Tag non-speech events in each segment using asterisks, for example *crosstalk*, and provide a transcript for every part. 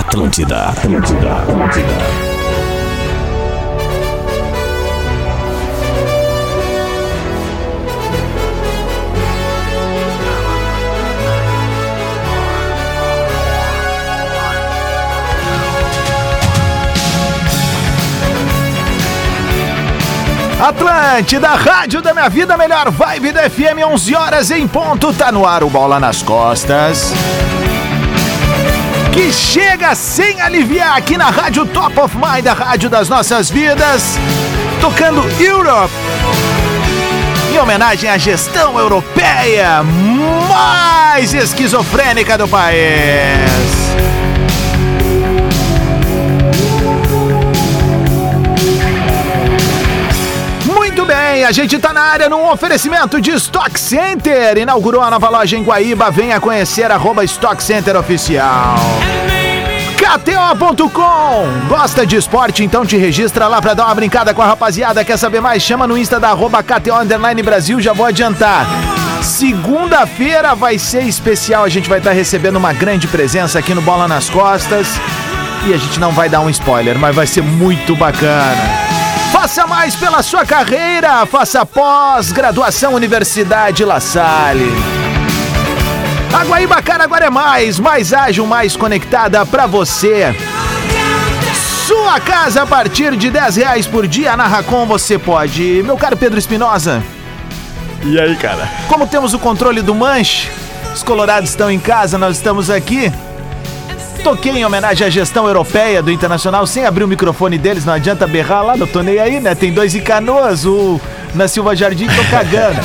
Atlântida, Atlântida, Atlântida. Atlântida, rádio da minha vida, melhor vibe da FM, 11 horas em ponto, tá no ar o Bola nas Costas. Que chega sem aliviar aqui na rádio Top of Mind, a rádio das nossas vidas, tocando Europe. Em homenagem à gestão europeia mais esquizofrênica do país. Bem, a gente tá na área num oferecimento de Stock Center. Inaugurou a nova loja em Guaíba. Venha conhecer arroba Stock Center Oficial. KTO.com Gosta de esporte? Então te registra lá pra dar uma brincada com a rapaziada. Quer saber mais? Chama no Insta da arroba KTO Underline Brasil. Já vou adiantar. Segunda-feira vai ser especial. A gente vai estar tá recebendo uma grande presença aqui no Bola nas Costas. E a gente não vai dar um spoiler, mas vai ser muito bacana. Faça mais pela sua carreira. Faça pós-graduação Universidade La Salle. A Guaíba agora é mais, mais ágil, mais conectada para você. Sua casa a partir de 10 reais por dia na Racon você pode. Meu caro Pedro Espinosa. E aí, cara? Como temos o controle do manche, os colorados estão em casa, nós estamos aqui. Toquei em homenagem à gestão europeia do Internacional sem abrir o microfone deles, não adianta berrar lá, não tô nem aí, né? Tem dois em canoas, o na Silva Jardim tô cagando.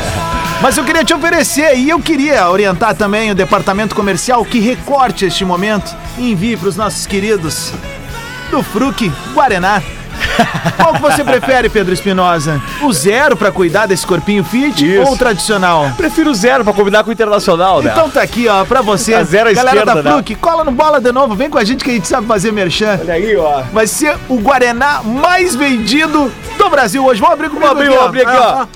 *laughs* Mas eu queria te oferecer e eu queria orientar também o departamento comercial que recorte este momento e envie para os nossos queridos do Fruc Guaraná. Qual que você prefere, Pedro Espinosa? O zero pra cuidar desse corpinho fit Isso. ou o tradicional? Prefiro o zero pra combinar com o internacional, né? Então tá aqui, ó, pra você. *laughs* A zero à Galera esquerda, da Fluke, né? cola no bola de novo, vem com a gente que a gente sabe fazer merchan. Olha aí, ó. Vai ser o Guaraná mais vendido do Brasil hoje. Vamos abrir com o Vamos abrir, vamos abrir aqui, ó. Ah,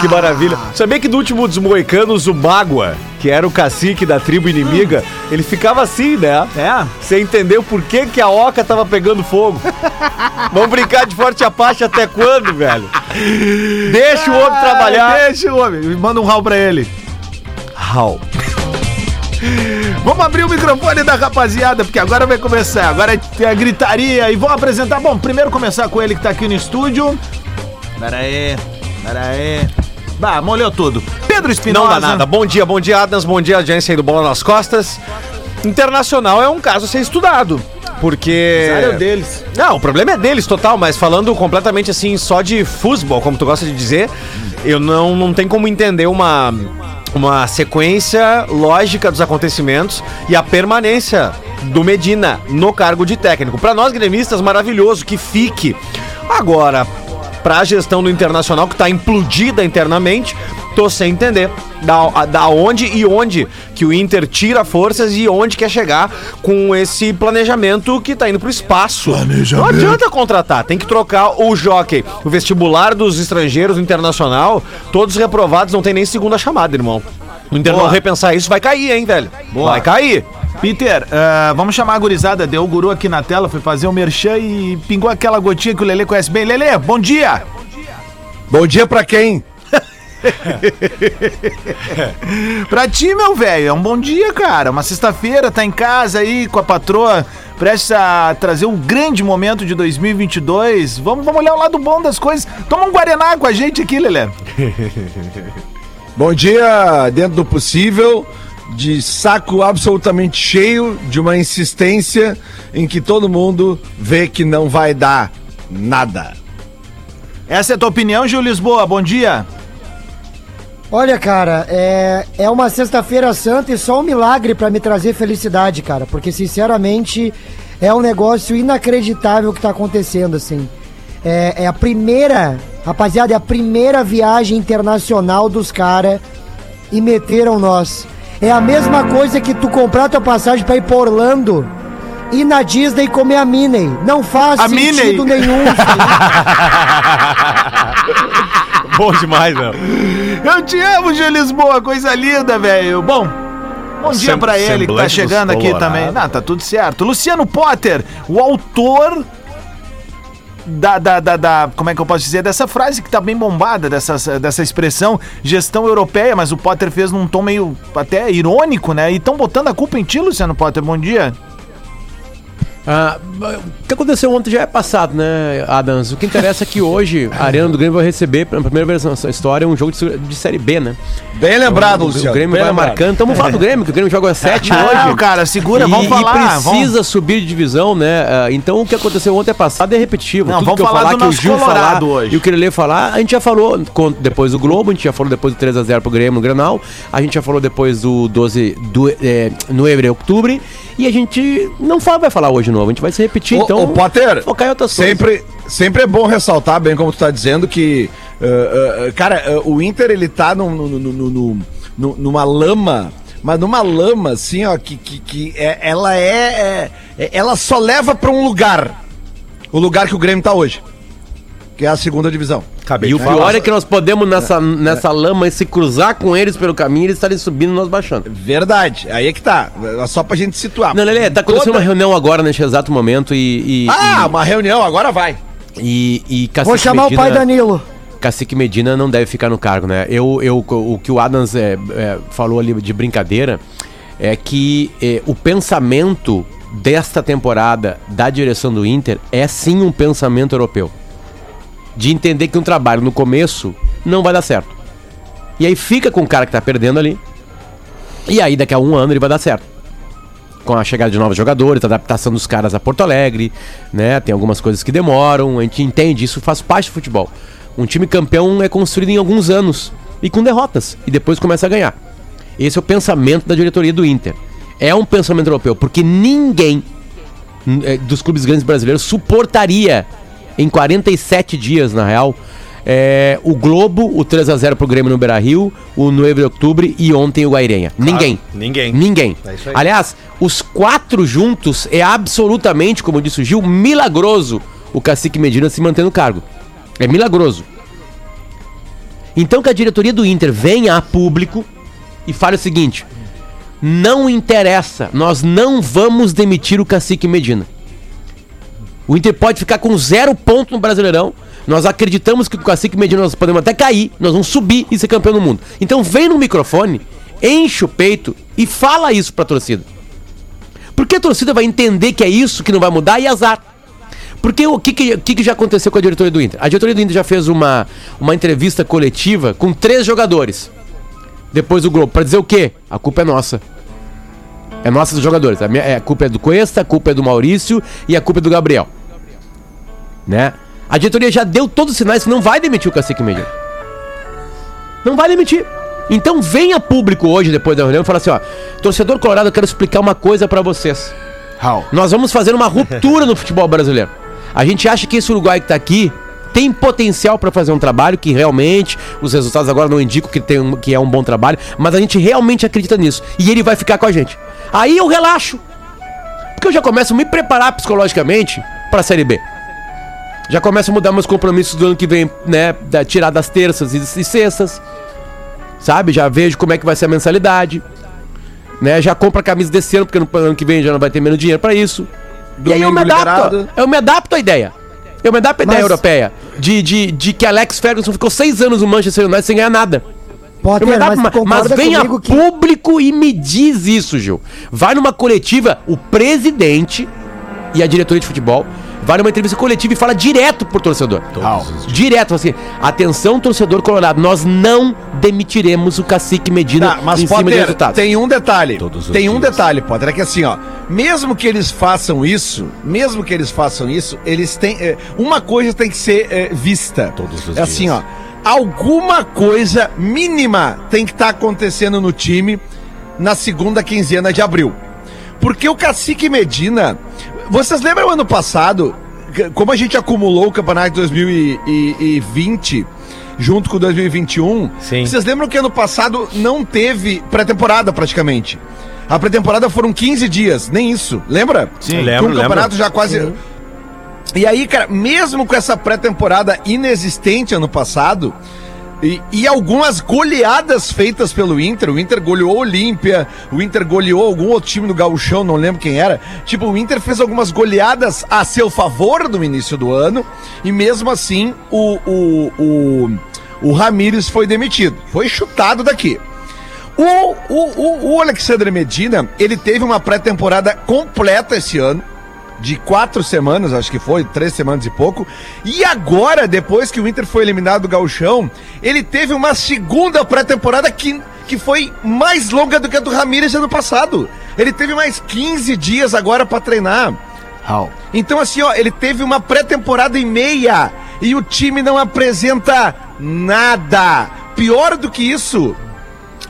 que maravilha. Sabia que no último dos moicanos, o Mágua, que era o cacique da tribo inimiga, ele ficava assim, né? É. Você entendeu por que, que a oca tava pegando fogo. *laughs* Vamos brincar de forte apache até quando, velho? Deixa o homem trabalhar. Deixa o homem. Manda um rau pra ele. Rau. Vamos abrir o microfone da rapaziada, porque agora vai começar. Agora tem a gritaria e vamos apresentar. Bom, primeiro começar com ele que tá aqui no estúdio. Pera aí. Pera aí. Bah, molhou tudo. Pedro Espinosa. Não dá nada. Bom dia, bom dia, Adams. Bom dia, audiência aí do Bola nas Costas. Internacional é um caso a ser estudado. Porque. Azar é deles. Não, o problema é deles, total, mas falando completamente assim, só de futebol, como tu gosta de dizer, eu não, não tem como entender uma, uma sequência lógica dos acontecimentos e a permanência do Medina no cargo de técnico. Para nós gremistas, maravilhoso que fique. Agora, para a gestão do Internacional, que está implodida internamente, tô sem entender da, da onde e onde que o Inter tira forças e onde quer chegar com esse planejamento que tá indo pro espaço. Não adianta contratar, tem que trocar o jockey. O vestibular dos estrangeiros do Internacional, todos reprovados, não tem nem segunda chamada, irmão. O Inter não repensar isso, vai cair, hein, velho? Boa. Vai cair. Peter, uh, vamos chamar a gurizada. Deu o guru aqui na tela, foi fazer o um merchan e pingou aquela gotinha que o Lele conhece bem. Lele, bom dia! Bom dia pra quem? *laughs* pra ti, meu velho, é um bom dia, cara. Uma sexta-feira, tá em casa aí com a patroa, prestes a trazer um grande momento de 2022. Vamos, vamos olhar o lado bom das coisas. Toma um Guaraná com a gente aqui, Lelé. *laughs* bom dia, dentro do possível de saco absolutamente cheio de uma insistência em que todo mundo vê que não vai dar nada. Essa é a tua opinião, Gil Lisboa? Bom dia. Olha, cara, é, é uma sexta-feira santa e só um milagre para me trazer felicidade, cara, porque sinceramente é um negócio inacreditável que tá acontecendo, assim. É, é a primeira, rapaziada, é a primeira viagem internacional dos caras e meteram nós. É a mesma coisa que tu comprar tua passagem pra ir pra Orlando e na Disney comer a Minnie. Não faz a sentido Minnie. nenhum. *laughs* Bom demais, meu. Eu te amo, Gil Lisboa, coisa linda, velho. Bom, Bom dia Sem- pra ele que tá chegando aqui também. Não, tá tudo certo. Luciano Potter, o autor da, da, da, da- Como é que eu posso dizer? Dessa frase que tá bem bombada, dessa, dessa expressão gestão europeia, mas o Potter fez num tom meio até irônico, né? E estão botando a culpa em ti, Luciano Potter. Bom dia. Ah, o que aconteceu ontem já é passado, né, Adams? O que interessa é que hoje a Arena do Grêmio vai receber, pela primeira vez nessa história, um jogo de, de Série B, né? Bem lembrado, o, Luciano. o Grêmio bem vai lembrado. marcando. Então vamos falar do Grêmio, que o Grêmio joga 7 hoje. Não, cara, segura, e, vamos e falar. precisa vamos- subir de divisão, né? Ah, então o que aconteceu ontem é passado e é repetitivo. Não, Tudo vamos que eu falar falar, do que o Gil falar hoje. e o Querelê falar, a gente já falou depois do Globo, a gente já falou depois do 3x0 pro Grêmio no Granal, a gente já falou depois do 12 do, é, no Ebre Outubro, e a gente não fala, vai falar hoje de novo, a gente vai se repetir, Ô, então ô, Potter, focar em outras coisas. sempre, sempre é bom ressaltar, bem como tu tá dizendo, que, uh, uh, cara, uh, o Inter, ele tá num- num- num- num- num- num- numa lama, mas numa lama, assim, ó, que, que, que é- ela é, é- Ela só leva pra um lugar. O lugar que o Grêmio tá hoje. Que é a segunda divisão. Acabei E o pior é que nós podemos nessa, nessa lama e se cruzar com eles pelo caminho, eles estarem subindo e nós baixando. Verdade. Aí é que tá. É Só pra gente situar. Não, Lelê, tá acontecendo Toda- uma reunião agora neste exato momento e. e Ah, uma reunião, agora vai. e, e, e Cacique Vou chamar o pai Danilo. Cacique Medina não deve ficar no cargo, né? Eu, eu, o que o Adams é, é, falou ali de brincadeira é que é, o pensamento desta temporada da direção do Inter é sim um pensamento europeu. De entender que um trabalho no começo não vai dar certo. E aí fica com o cara que tá perdendo ali. E aí daqui a um ano ele vai dar certo. Com a chegada de novos jogadores, a adaptação dos caras a Porto Alegre, né? Tem algumas coisas que demoram, a gente entende, isso faz parte do futebol. Um time campeão é construído em alguns anos e com derrotas, e depois começa a ganhar. Esse é o pensamento da diretoria do Inter. É um pensamento europeu, porque ninguém eh, dos clubes grandes brasileiros suportaria em 47 dias, na real, eh, o Globo, o 3x0 pro Grêmio no Beira-Rio, o 9 de outubro e ontem o Guairenha. ninguém. ninguém. Ninguém. É. Aliás, os quatro juntos é absolutamente, como disse o Gil, milagroso o Cacique Medina se manter no cargo. É milagroso. Então que a diretoria do Inter venha a público e fale o seguinte: não interessa, nós não vamos demitir o Cacique Medina. O Inter pode ficar com zero ponto no Brasileirão. Nós acreditamos que com o Cacique Medina nós podemos até cair, nós vamos subir e ser campeão do mundo. Então vem no microfone, enche o peito e fala isso pra torcida. Porque a torcida vai entender que é isso que não vai mudar e azar. Porque o que, que, que já aconteceu com a diretoria do Inter? A diretoria do Inter já fez uma, uma entrevista coletiva com três jogadores. Depois do Globo, pra dizer o quê? A culpa é nossa. É nossa dos jogadores. A, minha, é, a culpa é do Cuesta, a culpa é do Maurício e a culpa é do Gabriel. Né? A diretoria já deu todos os sinais que não vai demitir o Cacique Medina. Não vai demitir. Então venha público hoje, depois da reunião, e fala assim, ó, torcedor colorado, eu quero explicar uma coisa pra vocês. How? Nós vamos fazer uma ruptura no futebol brasileiro. A gente acha que esse Uruguai que tá aqui tem potencial para fazer um trabalho que realmente os resultados agora não indicam que, tem um- que é um bom trabalho, mas a gente realmente acredita nisso e ele vai ficar com a gente. Aí eu relaxo. Porque eu já começo a me preparar psicologicamente para a Série B. Já começo a mudar meus compromissos do ano que vem, né, da, tirar das terças e, e sextas. Sabe? Já vejo como é que vai ser a mensalidade. Né? Já compro a camisa desse ano, porque no ano que vem já não vai ter menos dinheiro para isso. e aí eu me Domingo adapto. liberado. Eu me adapto à ideia. Eu me adapto à ideia Mas- europeia. De, de, de que Alex Ferguson ficou seis anos no Manchester United sem ganhar nada. Potter, mas mas, mas venha que... público e me diz isso, Gil. Vai numa coletiva, o presidente e a diretoria de futebol vai numa entrevista coletiva e fala direto pro torcedor. Direto, assim, atenção torcedor colorado, nós não demitiremos o cacique Medina Tá, mas em cima de Potter, resultados. tem um detalhe. Tem um dias. detalhe, Potter, é que assim, ó, mesmo que eles façam isso, mesmo que eles façam isso, eles têm é, uma coisa tem que ser é, vista. Todos os é assim, dias. ó, alguma coisa mínima tem que estar acontecendo no time na segunda quinzena de abril. Porque o Cacique Medina, vocês lembram ano passado, como a gente acumulou o campeonato de 2020 junto com 2021? Sim. Vocês lembram que ano passado não teve pré-temporada praticamente? A pré-temporada foram 15 dias, nem isso. Lembra? Sim, lembro, Com o campeonato lembro. já quase. E aí, cara, mesmo com essa pré-temporada inexistente ano passado, E, e algumas goleadas feitas pelo Inter. O Inter goleou o Olímpia, o Inter goleou algum outro time do Gauchão, não lembro quem era. Tipo, o Inter fez algumas goleadas a seu favor no início do ano. E mesmo assim, o, o, o, o Ramires foi demitido. Foi chutado daqui. O, o, o, o Alexandre Medina, ele teve uma pré-temporada completa esse ano de quatro semanas, acho que foi, três semanas e pouco. E agora, depois que o Inter foi eliminado do Gauchão, ele teve uma segunda pré-temporada que, que foi mais longa do que a do Ramírez ano passado. Ele teve mais 15 dias agora pra treinar. Então, assim, ó, ele teve uma pré-temporada e meia e o time não apresenta nada. Pior do que isso,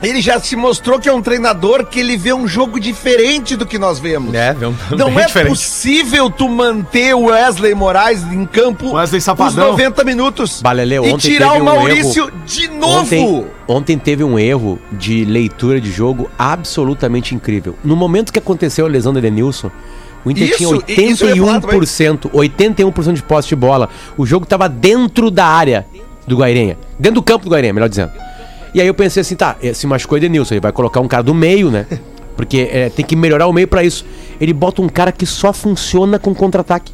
ele já se mostrou que é um treinador que ele vê um jogo diferente do que nós vemos. É, vê um- Não é diferente. possível tu manter o Wesley Moraes em campo Wesley os Safadão. 90 minutos Balele, e ontem tirar teve o um Maurício erro. de novo. Ontem, ontem teve um erro de leitura de jogo absolutamente incrível. No momento que aconteceu a lesão do Edenilson, o Inter Isso, tinha e- isso eu ia falar também. 81%, 81% de posse de bola. O jogo estava dentro da área do Guairenha. Dentro do campo do Guairenha, melhor dizendo. E aí eu pensei assim, tá, se machucou o Edenilson, ele vai colocar um cara do meio, né? *laughs* Porque eh, tem que melhorar o meio pra isso. Ele bota um cara que só funciona com contra-ataque.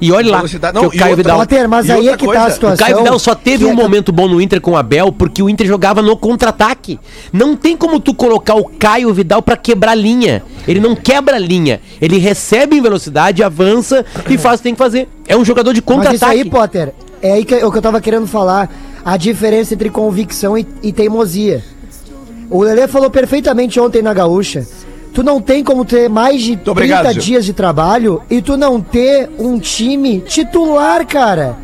E olha lá, Velocidade- que não, o Caio outra- Vidal... Potter, mas aí é que tá a coisa, situação. O Caio Vidal só teve um é- momento bom no Inter com o Abel porque o Inter jogava no contra-ataque. Não tem como tu colocar o Caio Vidal pra quebrar linha. Ele não quebra linha. Ele recebe em velocidade, avança e faz o que tem que fazer. É um jogador de Mas isso aí, contra-ataque. Potter, é aí que, o que eu tava querendo falar. A diferença entre convicção e, e teimosia. O Lelê falou perfeitamente ontem na Gaúcha. Tu não tem como ter mais de 30 obrigado, dias de trabalho e tu não ter um time titular, cara.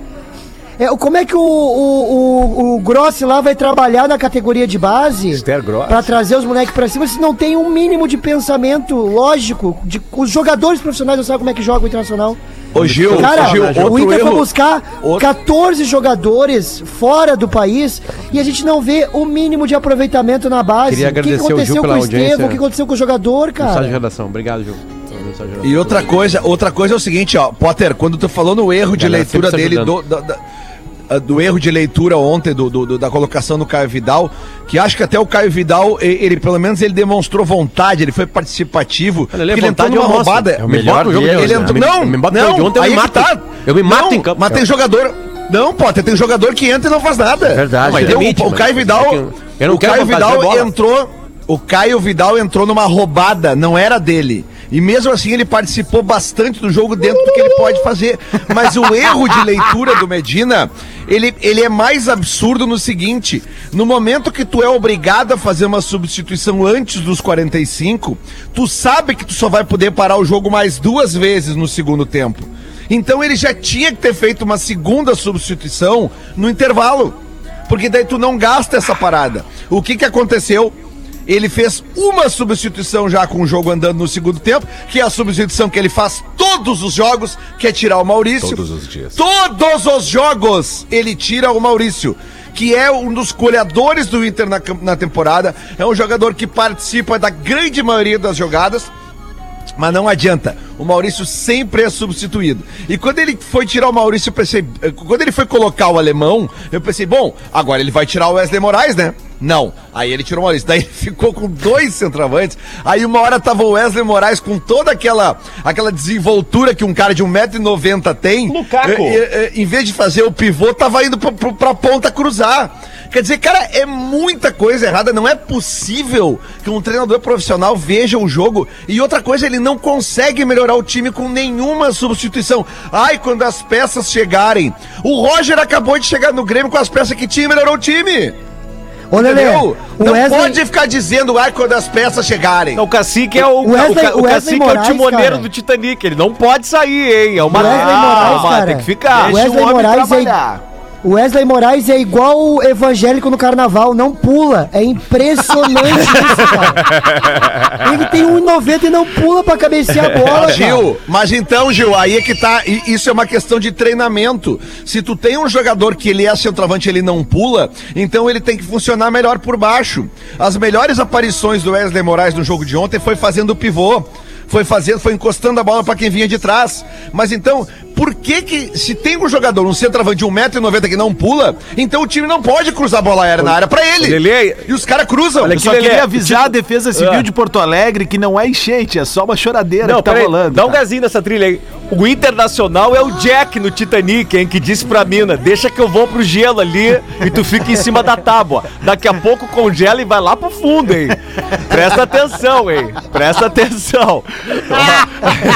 É, o- como é que o, o, o, o Grossi lá vai trabalhar na categoria de base pra trazer os moleques pra cima se não tem um mínimo de pensamento lógico? De, os jogadores profissionais não sabem como é que joga o Internacional. Ô Gil, Cara, Gil, o outro Inter foi erro. buscar outro- 14 jogadores fora do país e a gente não vê o mínimo de aproveitamento na base. Queria o que agradecer o aconteceu Gil com o Estevam? O que aconteceu com o jogador, Mensagem de cara? redação. Obrigado, Gil. E outra coisa, outra coisa é o seguinte, ó, Potter, quando tu falou no erro de Galera, leitura dele, do, da- ah, do erro de leitura ontem, do, do- do- da colocação do Caio Vidal, que acho que até o Caio Vidal, e- ele, pelo menos ele demonstrou vontade, ele foi participativo, ele é ele entrou numa roubada. É o melhor Me jogo bota no de Ele hoje, entrou, né? não, me bota não, ontem, eu me mato. tá. Eu me mato Não, em campo. Mas tem jogador... Não, Potter, tem jogador que entra e não faz nada. Verdade, Mas é. deu- o, o Caio Vidal... é eu- não o Caio Vidal entrou... O Caio Vidal entrou numa roubada, não era dele. E mesmo assim ele participou bastante do jogo dentro do que ele pode fazer. Mas o erro de leitura do Medina, ele, ele é mais absurdo no seguinte: no momento que tu é obrigado a fazer uma substituição antes dos 45, tu sabe que tu só vai poder parar o jogo mais duas vezes no segundo tempo. Então ele já tinha que ter feito uma segunda substituição no intervalo. Porque daí tu não gasta essa parada. O que que aconteceu? Ele fez uma substituição já com o jogo andando no segundo tempo, que é a substituição que ele faz todos os jogos, que é tirar o Maurício. Todos os dias. Todos os jogos ele tira o Maurício, que é um dos goleadores do Inter na, na temporada. É um jogador que participa da grande maioria das jogadas. Mas não adianta. O Maurício sempre é substituído. E quando ele foi tirar o Maurício, eu pensei. eh, Quando ele foi colocar o alemão, eu pensei, bom, agora ele vai tirar o Wesley Moraes, né? Não. Aí ele tirou o Maurício. Daí *laughs* ele ficou com dois centroavantes. Aí uma hora tava o Wesley Moraes com toda aquela, aquela desenvoltura que um cara de 1,90m tem. Lukaku. Eh, eh, eh, em vez de fazer o pivô, tava indo pra, pra, pra ponta cruzar. Quer dizer, cara, é muita coisa errada. Não é possível que um treinador profissional veja o jogo. E outra coisa, ele não consegue melhorar o time com nenhuma substituição. Ai, quando as peças chegarem. O Roger acabou de chegar no Grêmio com as peças que tinha e melhorou o time. Ô, o Não Wesley... pode ficar dizendo, ai, quando as peças chegarem. O cacique é o, O Wesley- o, ca- o o cacique é o Moraes, timoneiro cara. do Titanic. Ele não pode sair, hein? É uma O Wesley Moraes, calma, cara. tem que ficar. O Wesley Moraes é... O Wesley Moraes é igual o evangélico no carnaval, não pula. É impressionante *laughs* isso, cara. Ele tem 1,90 e não pula pra cabecear a bola, cara. Gil, mas então, Gil, aí é que tá. e Isso é uma questão de treinamento. Se tu tem um jogador que ele é centroavante, ele não pula, então ele tem que funcionar melhor por baixo. As melhores aparições do Wesley Moraes no jogo de ontem foi fazendo o pivô. Foi fazendo, foi encostando a bola pra quem vinha de trás. Mas então, por que que, se tem um jogador, um centroavante de 1,90m que não pula, então o time não pode cruzar a bola aérea na área pra ele. Lelê, E os caras cruzam. Eu só Lelê, queria avisar tipo- a Defesa Civil Ah. de Porto Alegre que não é enchente, é só uma choradeira Não, que tá peraí, rolando. dá um gazinho nessa trilha aí. O Internacional é o Jack no Titanic, hein, que disse pra mina, deixa que eu vou pro gelo ali e tu fica em cima da tábua. Daqui a pouco congela e vai lá pro fundo, hein. Presta atenção, hein. Presta atenção. *laughs* *laughs*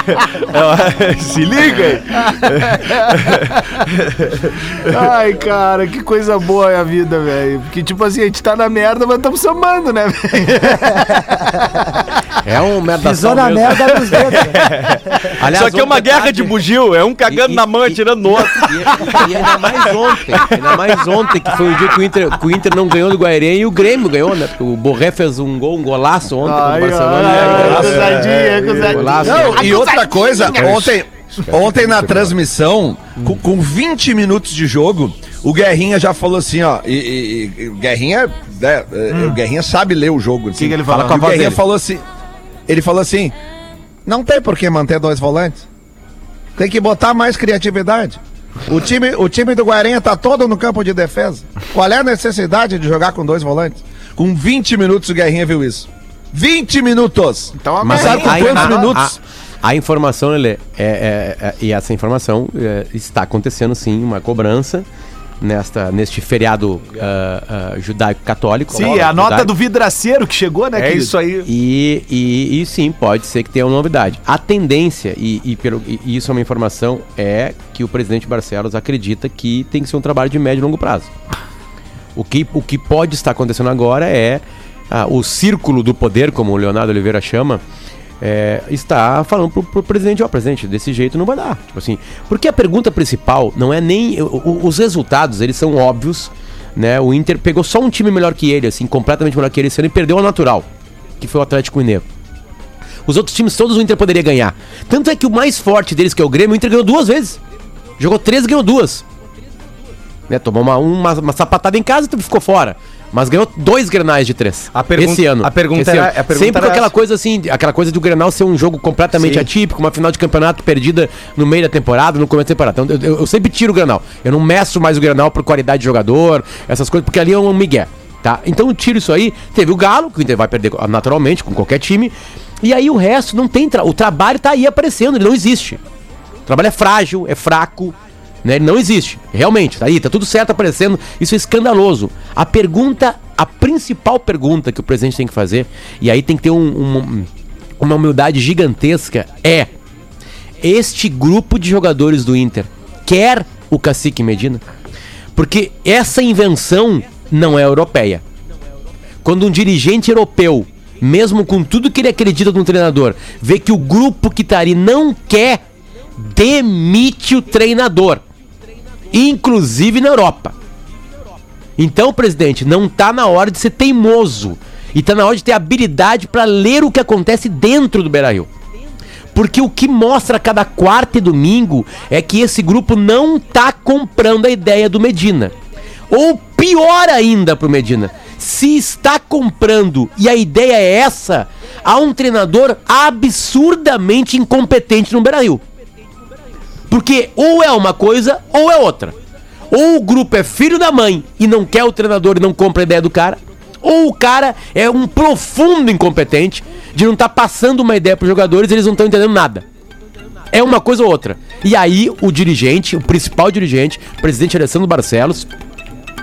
*laughs* Se liga, hein. *laughs* Ai, cara, que coisa boa é a vida, velho. Porque, tipo assim, a gente tá na merda, mas estamos somando, né, velho? *laughs* É um merda Pisou na merda dos dedos. né? *laughs* Aliás, Isso aqui é uma guerra tarde- de bugio, é um cagando E- na mão e tirando no outro. E, e ainda mais ontem, ainda mais ontem, que foi o dia que o Inter, que o Inter não ganhou do Guairenha e o Grêmio ganhou, né? Porque o Borré fez um gol, um golaço ontem contra o Barcelona. ai, e aí, acusadinha, acusadinha. Golaço. Não, e outra coisa, ontem, ontem na transmissão, com, com 20 minutos de jogo, o Guerrinha já falou assim, ó. E, e- e- o Guerrinha, né, é, o Guerrinha sabe ler o jogo. Assim, que ele fala E com a o voz Guerrinha dele? falou assim. Ele falou assim: não tem por que manter dois volantes. Tem que botar mais criatividade. O time, o time do Guarenha tá todo no campo de defesa. Qual é a necessidade de jogar com dois volantes? Com 20 minutos o Guerrinha viu isso. 20 minutos! Então, Mas sabe com a- quantos minutos? A, a informação, ele é, é- é- e essa informação é, está acontecendo sim, uma cobrança nesta, neste feriado ah, ah, judaico-católico. Sim, é a nota Judaico. do vidraceiro que chegou, né, É querido? isso aí. E, e, e sim, pode ser que tenha uma novidade. A tendência, e, e pelo, e isso é uma informação, é que o presidente Barcelos acredita que tem que ser um trabalho de médio e longo prazo. O que, o que pode estar acontecendo agora é ah, o círculo do poder, como o Leonardo Oliveira chama, é, está falando pro, pro presidente, ó, presidente, desse jeito não vai dar. Tipo assim, porque a pergunta principal não é nem. o- o- os resultados, eles são óbvios, né? O Inter pegou só um time melhor que ele, assim, completamente melhor que ele esse ano e perdeu a natural, que foi o Atlético Mineiro. Os outros times todos o Inter poderia ganhar. Tanto é que o mais forte deles, que é o Grêmio, o Inter ganhou duas vezes. Jogou três e ganhou duas. Né, tomou uma, uma, uma sapatada em casa e ficou fora. Mas ganhou dois grenais de três. A pergunta- esse ano. a pergunta era- ano. a pergunta Sempre com aquela essa. coisa assim, aquela coisa do Grenal ser um jogo completamente Sim. atípico, uma final de campeonato perdida no meio da temporada, no começo da temporada. Então eu, eu- sempre tiro o Grenal. Eu não meço mais o Grenal por qualidade de jogador, essas coisas, porque ali é um migué, tá? Então eu tiro isso aí. Teve o Galo, que o Inter vai perder naturalmente com qualquer time. E aí o resto não tem. Tra... O trabalho tá aí aparecendo, ele não existe. O trabalho é frágil, é fraco, né? Ele não existe. Realmente, tá aí, tá tudo certo aparecendo. Isso é escandaloso. A pergunta, a principal pergunta que o presidente tem que fazer, e aí tem que ter um- um- uma humildade gigantesca, é: este grupo de jogadores do Inter quer o Cacique Medina? Porque essa invenção não é europeia. Quando um dirigente europeu, mesmo com tudo que ele acredita no treinador, vê que o grupo que tá ali não quer, demite o treinador. Inclusive na Europa. Então, presidente, não tá na hora de ser teimoso. E tá na hora de ter habilidade para ler o que acontece dentro do Beira-Rio. Porque o que mostra cada quarta e domingo é que esse grupo não tá comprando a ideia do Medina. Ou pior ainda pro Medina, se está comprando e a ideia é essa, há um treinador absurdamente incompetente no Beira-Rio. Porque ou é uma coisa ou é outra. Ou o grupo é filho da mãe e não quer o treinador e não compra a ideia do cara, ou o cara é um profundo incompetente de não estar passando uma ideia para os jogadores e eles não estão entendendo nada. É uma coisa ou outra. E aí o dirigente, o principal dirigente, o presidente Alessandro Barcelos,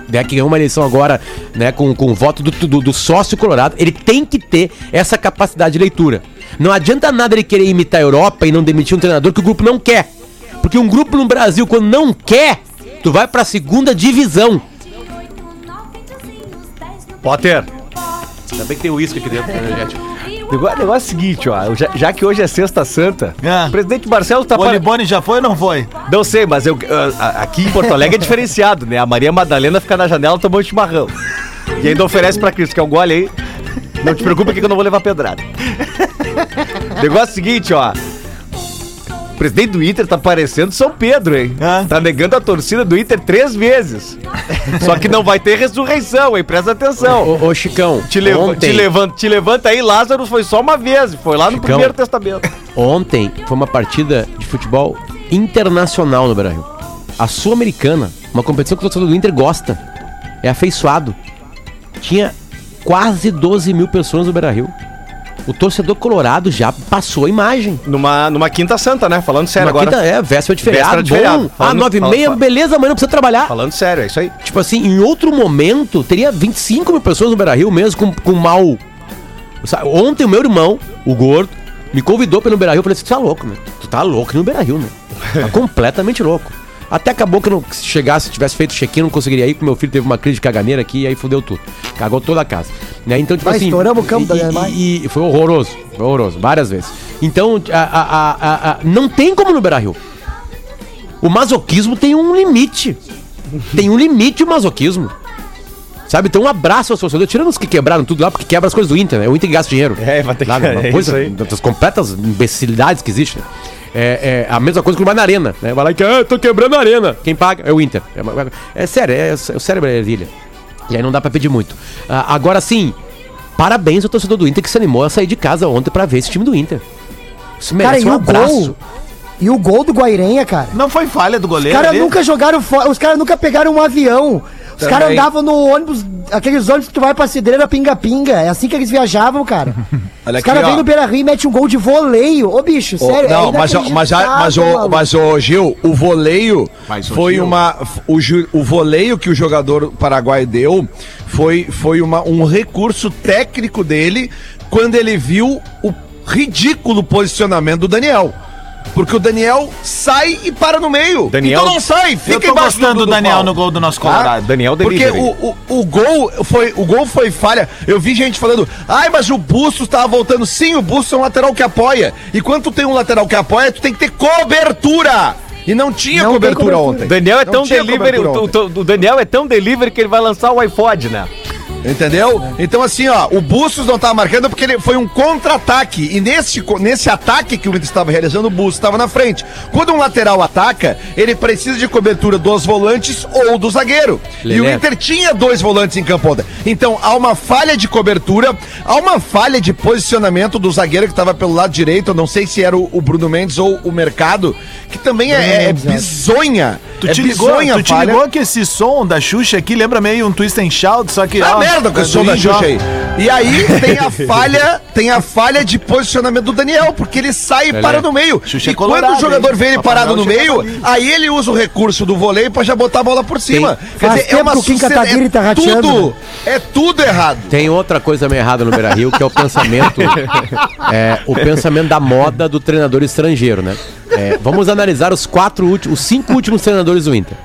né, que ganhou uma eleição agora né, com, com o voto do, do, do sócio colorado, ele tem que ter essa capacidade de leitura. Não adianta nada ele querer imitar a Europa e não demitir um treinador que o grupo não quer. Porque um grupo no Brasil, quando não quer, tu vai pra segunda divisão. Potter. Ainda bem que tem uísque aqui dentro, energético. O negócio, negócio é o seguinte, ó. Já, já que hoje é sexta santa, É. o presidente Barcelos tá Boni para... Boni já foi ou não foi? Não sei, mas eu, ah, ah, aqui em Porto Alegre é diferenciado, né? A Maria Madalena fica na janela tomando chimarrão. E ainda oferece pra Cristo, que é um gole aí. Não te preocupa que eu não vou levar pedrada. O negócio é o seguinte, ó. O presidente do Inter tá parecendo São Pedro, hein? Ah. Tá negando a torcida do Inter três vezes. Só que não vai ter ressurreição, hein? Presta atenção. Ô, ô, Chicão, Te, ontem, te, levanta, te levanta aí, Lázaro foi só uma vez, foi lá no Chicão. primeiro testamento. ontem foi uma partida de futebol internacional no Brasil. A Sul-Americana, uma competição que o torcedor do Inter gosta, é afeiçoado. Tinha quase 12 mil pessoas no Beira-Rio. O torcedor colorado já passou a imagem. Numa, numa quinta santa, né? Falando sério Uma agora. quinta, é, véspera de feriado, Véspera de feriado. ah, Falando- nove e meia, fala- beleza, amanhã não precisa trabalhar. Falando sério, é isso aí. Tipo assim, em outro momento, teria 25 mil pessoas no Beira-Rio mesmo com, com mal... Ontem o meu irmão, o gordo, me convidou pelo Beira-Rio. Eu falei assim, tu tá louco, né? Tu tá louco no Beira-Rio, né? Tá *laughs* completamente louco. Até acabou que eu não, se chegasse, tivesse feito check-in, eu não conseguiria ir, porque meu filho teve uma crise de caganeira aqui e aí fudeu tudo. Cagou toda a casa. Né? Então, tipo Mas assim. estouramos o campo e, da Neymar. e, e foi horroroso. Foi horroroso, várias vezes. Então, a, a- a- não tem como no Beira-Rio. O masoquismo tem um limite. Tem um limite o masoquismo. Sabe? Então, um abraço aos torcedores. Tirando os que quebraram tudo lá, porque quebra as coisas do Inter, né? O Inter gasta dinheiro. É, vai ter que- Lá, uma *laughs* é coisa, isso aí. das completas imbecilidades que existem. É, é a mesma coisa que vai na arena, né? Vai lá e que, ah, eu tô quebrando a arena. Quem paga é o Inter. É, uma- é sério, é, o cérebro é ervilha. E aí não dá pra pedir muito. Ah, agora sim, parabéns ao torcedor do Inter que se animou a sair de casa ontem pra ver esse time do Inter. Isso Cara, merece e um o abraço. gol? E o gol do Guairenha, cara? Não foi falha do Os goleiro caras ali? nunca jogaram fora, os caras nunca pegaram um avião. Os caras andavam no ônibus, aqueles ônibus que tu vai pra cidreira pinga-pinga. É assim que eles viajavam, cara. *laughs* Olha Os caras vêm no Beira Rio e metem um gol de voleio. Ô, bicho, Ô, sério. não, é mas, mas, mas, o, mas o Gil, o voleio Mas, foi Gil. uma. O, o voleio que o jogador paraguaio deu foi, foi uma, um recurso técnico dele quando ele viu o ridículo posicionamento do Daniel. Porque o Daniel sai e para no meio. Daniel- então não sai, fica Eu tô embaixo gostando do Daniel no gol do nosso Tá? Colorado. Daniel Porque delivery. o, o, o gol foi o gol foi falha. Eu vi gente falando, ai, mas o Bustos tava voltando. Sim, o Bustos é um lateral que apoia. E quando tu tem um lateral que apoia, tu tem que ter cobertura. E não tinha Não cobertura, cobertura. ontem. O Daniel é Não tão delivery. O, o- o Daniel é tão delivery que ele vai lançar o iPod, né? Entendeu? Então, assim, ó, o Bustos não tava marcando porque ele foi um contra-ataque. E nesse, nesse ataque que o Inter estava realizando, o Bustos estava na frente. Quando um lateral ataca, ele precisa de cobertura dos volantes ou do zagueiro. E o Lelé. Inter tinha dois volantes em campo ontem. Então, há uma falha de cobertura, há uma falha de posicionamento do zagueiro que estava pelo lado direito. Eu não sei se era o, o Bruno Mendes ou o Mercado, que também é, é é. bizonha. Tu é te, ligou, tu te ligou que esse som da Xuxa aqui lembra meio um twist and shout, só que... Ah, ó, merda com é esse som do da Xuxa aí. E aí tem a *laughs* falha, tem a falha de posicionamento do Daniel, porque ele sai e para no meio. Xuxa é e quando colorado, o jogador hein? vê ele Papai parado no meio, ali. aí ele usa o recurso do voleio pra já botar a bola por cima. Faz tempo que o Kim suce- Kataguiri tá rateando, tudo, né? é tudo errado. Tem outra coisa meio errada no Beira Rio, que é o pensamento. *laughs* é, o pensamento da moda do treinador estrangeiro, né? É, vamos analisar os quatro últimos, os cinco últimos treinadores do Inter.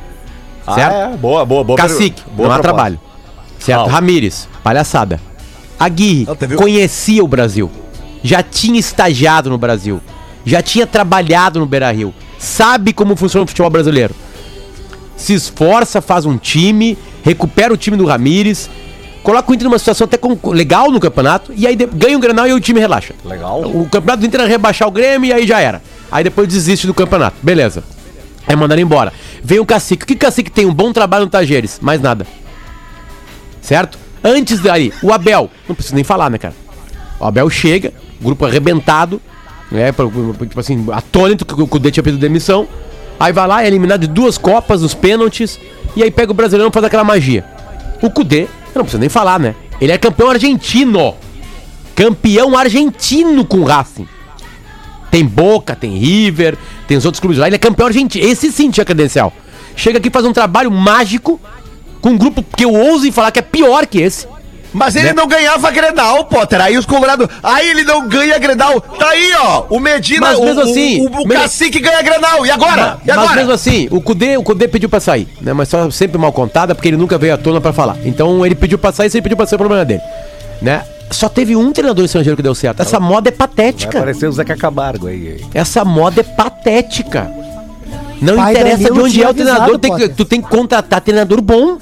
Certo? Ah, é. Boa, boa, boa. Cacique, boa não há trabalho. Certo? Ah. Ramires, palhaçada. Aguirre, Não, conhecia o Brasil. Já tinha estagiado no Brasil. Já tinha trabalhado no Beira Rio. Sabe como funciona o futebol brasileiro. Se esforça, faz um time, recupera o time do Ramires, coloca o Inter numa situação até legal no campeonato, e aí ganha o Grenal e o time relaxa. Legal. O campeonato do Inter era rebaixar o Grêmio e aí já era. Aí depois desiste do campeonato. Beleza. Aí mandaram embora. Vem o Cacique. O que Cacique tem? Um bom trabalho no Tajeres. Mais nada. Certo? Antes daí, o Abel. Não preciso nem falar, né, cara? O Abel chega, grupo arrebentado, né? Tipo assim, atônito que o Cudê tinha pedido demissão. Aí vai lá, é eliminado de duas Copas, nos pênaltis. E aí pega o brasileiro e faz aquela magia. O Cudê, não preciso nem falar, né? Ele é campeão argentino. Campeão argentino com o Racing. Tem Boca, tem River, tem os outros clubes lá. Ele é campeão argentino. Esse sim tinha credencial. Chega aqui e faz um trabalho mágico com um grupo que eu ouso falar que é pior que esse. Mas ele Né? não ganhava Grenal, Potter. Aí os Colorado. Aí ele não ganha Grenal. Tá aí, ó. O Medina, Mas o, mesmo o- assim, o, o mesmo- Cacique ganha Grenal. E agora? E Mas agora? mesmo assim, o Cudê, o Cudê pediu pra sair, né? Mas só sempre mal contada, porque ele nunca veio à tona pra falar. Então ele pediu pra sair, se ele pediu pra sair, o problema é dele. Né? Só teve um treinador estrangeiro que deu certo. Essa moda é Vai patética. aparecer o Zeca Camargo aí. Essa moda é patética. Não Pai interessa de onde é o treinador, tem que- tu tem que contratar treinador bom.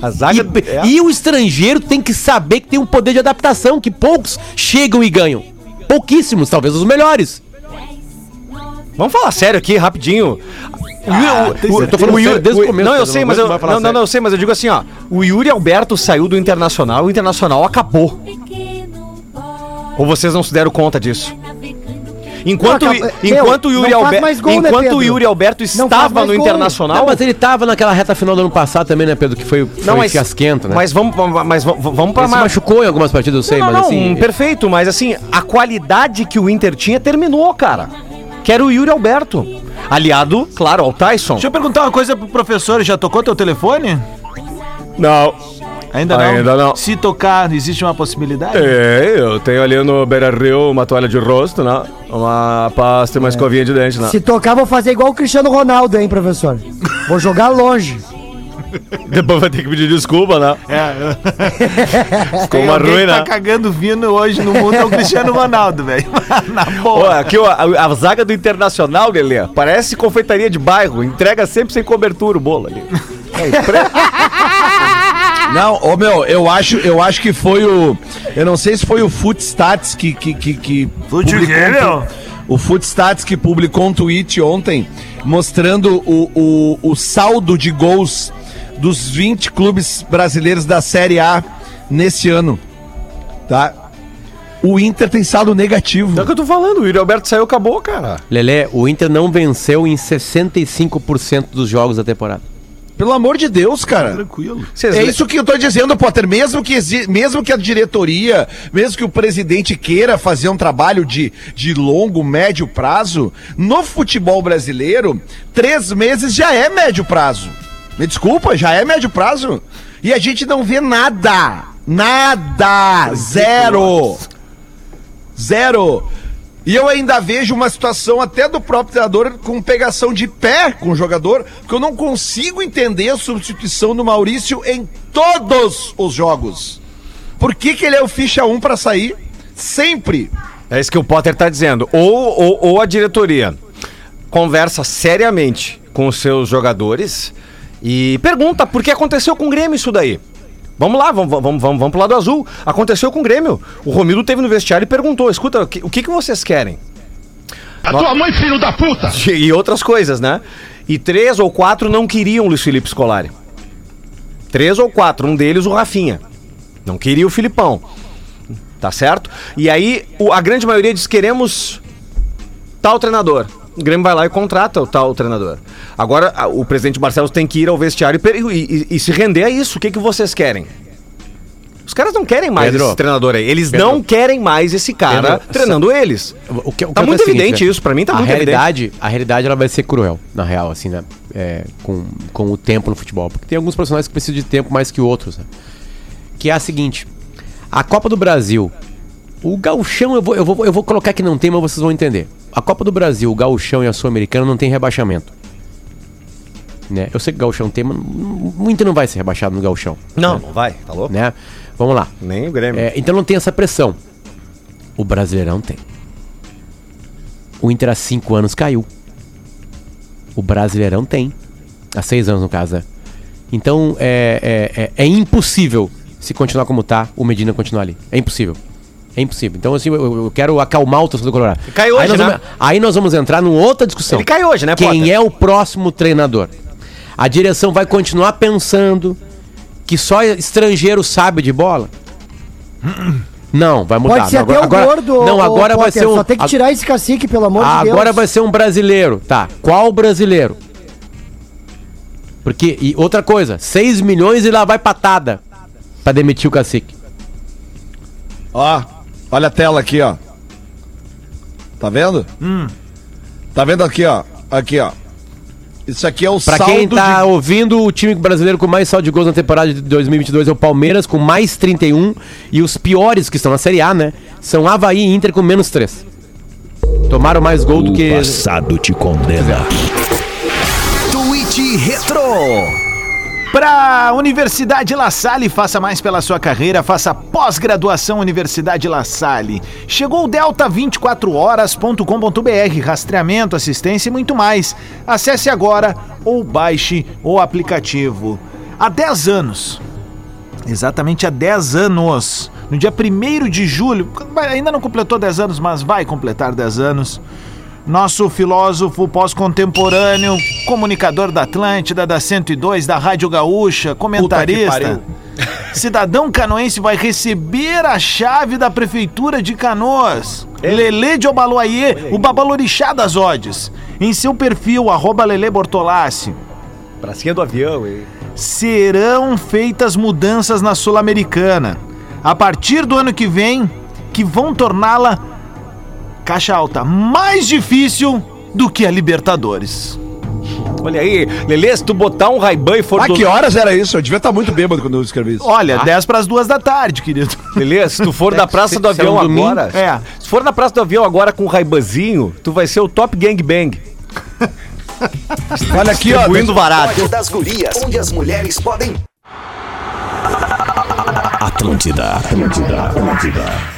A zaga. E, é. e o estrangeiro tem que saber que tem um poder de adaptação, que poucos chegam e ganham. Pouquíssimos, talvez os melhores. Vamos falar sério aqui, rapidinho. Ah, eu tô falando sério desde o começo, Não, eu cara, sei, mas vai- eu, não, não, não, eu sei, mas eu digo assim, ó. O Yuri Alberto saiu do Internacional, o Internacional acabou. Ou vocês não se deram conta disso? Enquanto, Não, o- acaba- enquanto o meu, Yuri mais gol, né, enquanto o Pedro? Yuri Alberto estava mais no gol. Internacional, Não, mas ele tava naquela reta final do ano passado também, né, Pedro? Que foi, foi Não, mas, fiasquento, né? mas vamos, mas vamos, vamos pra ele se mais. machucou em algumas partidas, eu sei, não, mas não, assim... perfeito, mas assim, a qualidade que o Inter tinha terminou, cara. Que era o Yuri Alberto. Aliado, claro, ao Tyson. Deixa eu perguntar uma coisa pro professor, já tocou teu telefone? Não. Ainda não? Ainda não. Se tocar, existe uma possibilidade? É, eu tenho ali no Beira Rio uma toalha de rosto, né? Uma pasta e uma escovinha de dente, né? Se tocar, vou fazer igual o Cristiano Ronaldo, hein, professor? Vou jogar longe. *laughs* Depois vai ter que pedir desculpa, né? É. *laughs* Ficou uma ruim, que tá né? cagando vindo hoje no mundo é o Cristiano Ronaldo, velho. *laughs* Na boa. aqui, ó, a, a zaga do Internacional, Lelê, parece confeitaria de bairro. Entrega sempre sem cobertura o bolo ali. Não, ô meu, eu acho, eu acho que foi o. Eu não sei se foi o Footstats que. que, que, que Fute o quê, um meu? O Footstats que publicou um tweet ontem mostrando o, o, o saldo de gols dos 20 clubes brasileiros da Série A nesse ano. Tá? O Inter tem saldo negativo. É o que eu tô falando, o Yuri Alberto saiu, acabou, cara. Lelé, o Inter não venceu em 65% dos jogos da temporada. Pelo amor de Deus, cara. Tranquilo. É le- isso que eu tô dizendo, Potter. Mesmo que, exi- mesmo que a diretoria, mesmo que o presidente queira fazer um trabalho de, de longo, médio prazo, no futebol brasileiro, três meses já é médio prazo. Me desculpa, já é médio prazo. E a gente não vê nada. Nada. Zero. Zero. E eu ainda vejo uma situação até do próprio treinador com pegação de pé com o jogador, que eu não consigo entender a substituição do Maurício em todos os jogos. Por que, que ele é o ficha 1 pra sair? Sempre. É isso que o Potter tá dizendo. Ou, ou, ou a diretoria conversa seriamente com os seus jogadores e pergunta por que aconteceu com o Grêmio isso daí. Vamos lá, vamos, vamos, vamos, vamos pro lado azul. Aconteceu com o Grêmio. O Romildo teve no vestiário e perguntou: escuta, o que, o que, que vocês querem? A tua mãe, filho da puta! *laughs* E outras coisas, né? E três ou quatro não queriam o Luiz Felipe Scolari. Três ou quatro, um deles o Rafinha. Não queria o Filipão. Tá certo? E aí o- a grande maioria diz: queremos tal treinador. O Grêmio vai lá e contrata o tal treinador. Agora o presidente Marcelo tem que ir ao vestiário e, e- e- se render a isso. O que, que vocês querem? Os caras não querem mais Pedro. esse treinador aí. Eles Pedro. não querem mais esse cara Pedro, treinando eles. O que, o Tá muito é seguinte, evidente né? isso, pra mim tá a muito realidade, A realidade ela vai ser cruel, na real, assim, né? É, com, com o tempo no futebol. Porque tem alguns profissionais que precisam de tempo mais que outros, né? Que é a seguinte: a Copa do Brasil, o gauchão, eu vou, eu, vou, eu vou colocar que não tem, mas vocês vão entender. A Copa do Brasil, o gauchão e a Sul-Americana não tem rebaixamento. Né? Eu sei que o gauchão tem, mas o Inter não vai ser rebaixado no gauchão. Não, não vai, tá louco? Né? Vamos lá. Nem o Grêmio. É, então não tem essa pressão. O Brasileirão tem. O Inter há cinco anos caiu. O Brasileirão tem. Há seis anos, no caso, né? Então é, é, é, é impossível, se continuar como tá, o Medina continuar ali. É impossível. É impossível. Então, assim, eu, eu quero acalmar o torcedor colorado. Cai hoje, aí, nós né? vamos, aí nós vamos entrar numa outra discussão. Ele cai hoje, né, Quem Potter? é o próximo treinador? A direção vai continuar pensando que só estrangeiro sabe de bola? Não, vai mudar. Pode ser agora, até o agora- gordo. Não, agora vai Potter, ser um. Só tem que tirar esse cacique, pelo amor de Deus. Agora vai ser um brasileiro. Tá. Qual brasileiro? Porque, e outra coisa, 6 milhões e lá vai patada pra demitir o cacique. Ó, olha a tela aqui, ó. Tá vendo? Tá vendo aqui, ó? Aqui, ó. Isso aqui é o Pra saldo quem tá de... ouvindo, o time brasileiro com mais saldo de gols na temporada de 2022 é o Palmeiras, com mais 31. E os piores que estão na Série A, né? São Havaí e Inter com menos 3. Tomaram mais gol do O que. passado te condena. Tweet Retro. Para Universidade La Salle, faça mais pela sua carreira, faça pós-graduação Universidade La Salle. Chegou o delta24horas.com.br, rastreamento, assistência e muito mais. Acesse agora ou baixe o aplicativo. Há 10 anos, exatamente há 10 anos, no dia 1 de julho, ainda não completou 10 anos, mas vai completar 10 anos. Nosso filósofo pós-contemporâneo, comunicador da Atlântida, da 102, da Rádio Gaúcha, comentarista, *laughs* cidadão canoense vai receber a chave da prefeitura de Canoas. Lele de Obaloaiê, o babalorixá das odes. Em seu perfil, arroba Lele Bortolassi, Pracinha do avião, hein? serão feitas mudanças na Sul-Americana. A partir do ano que vem, que vão torná-la, caixa alta, mais difícil do que a Libertadores. Olha aí, Lelê, se tu botar um Ray-Ban e for Ah, que horas era isso? Eu devia estar muito bêbado quando eu escrevi isso. Olha, 10 para as 2 da tarde, querido. Lelê, se tu for *laughs* da Praça do é Avião um domingo, agora... é. Se for na Praça do Avião agora com o Raibanzinho, tu vai ser o top gangbang. Olha aqui, ó. Distribuindo varado. Das gurias, onde as mulheres podem Atlântida, Atlântida, Atlântida.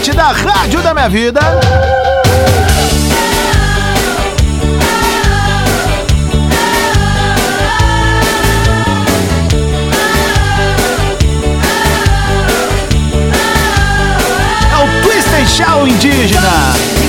Atlântida, rádio da minha vida. É o Twist and Shout indígena.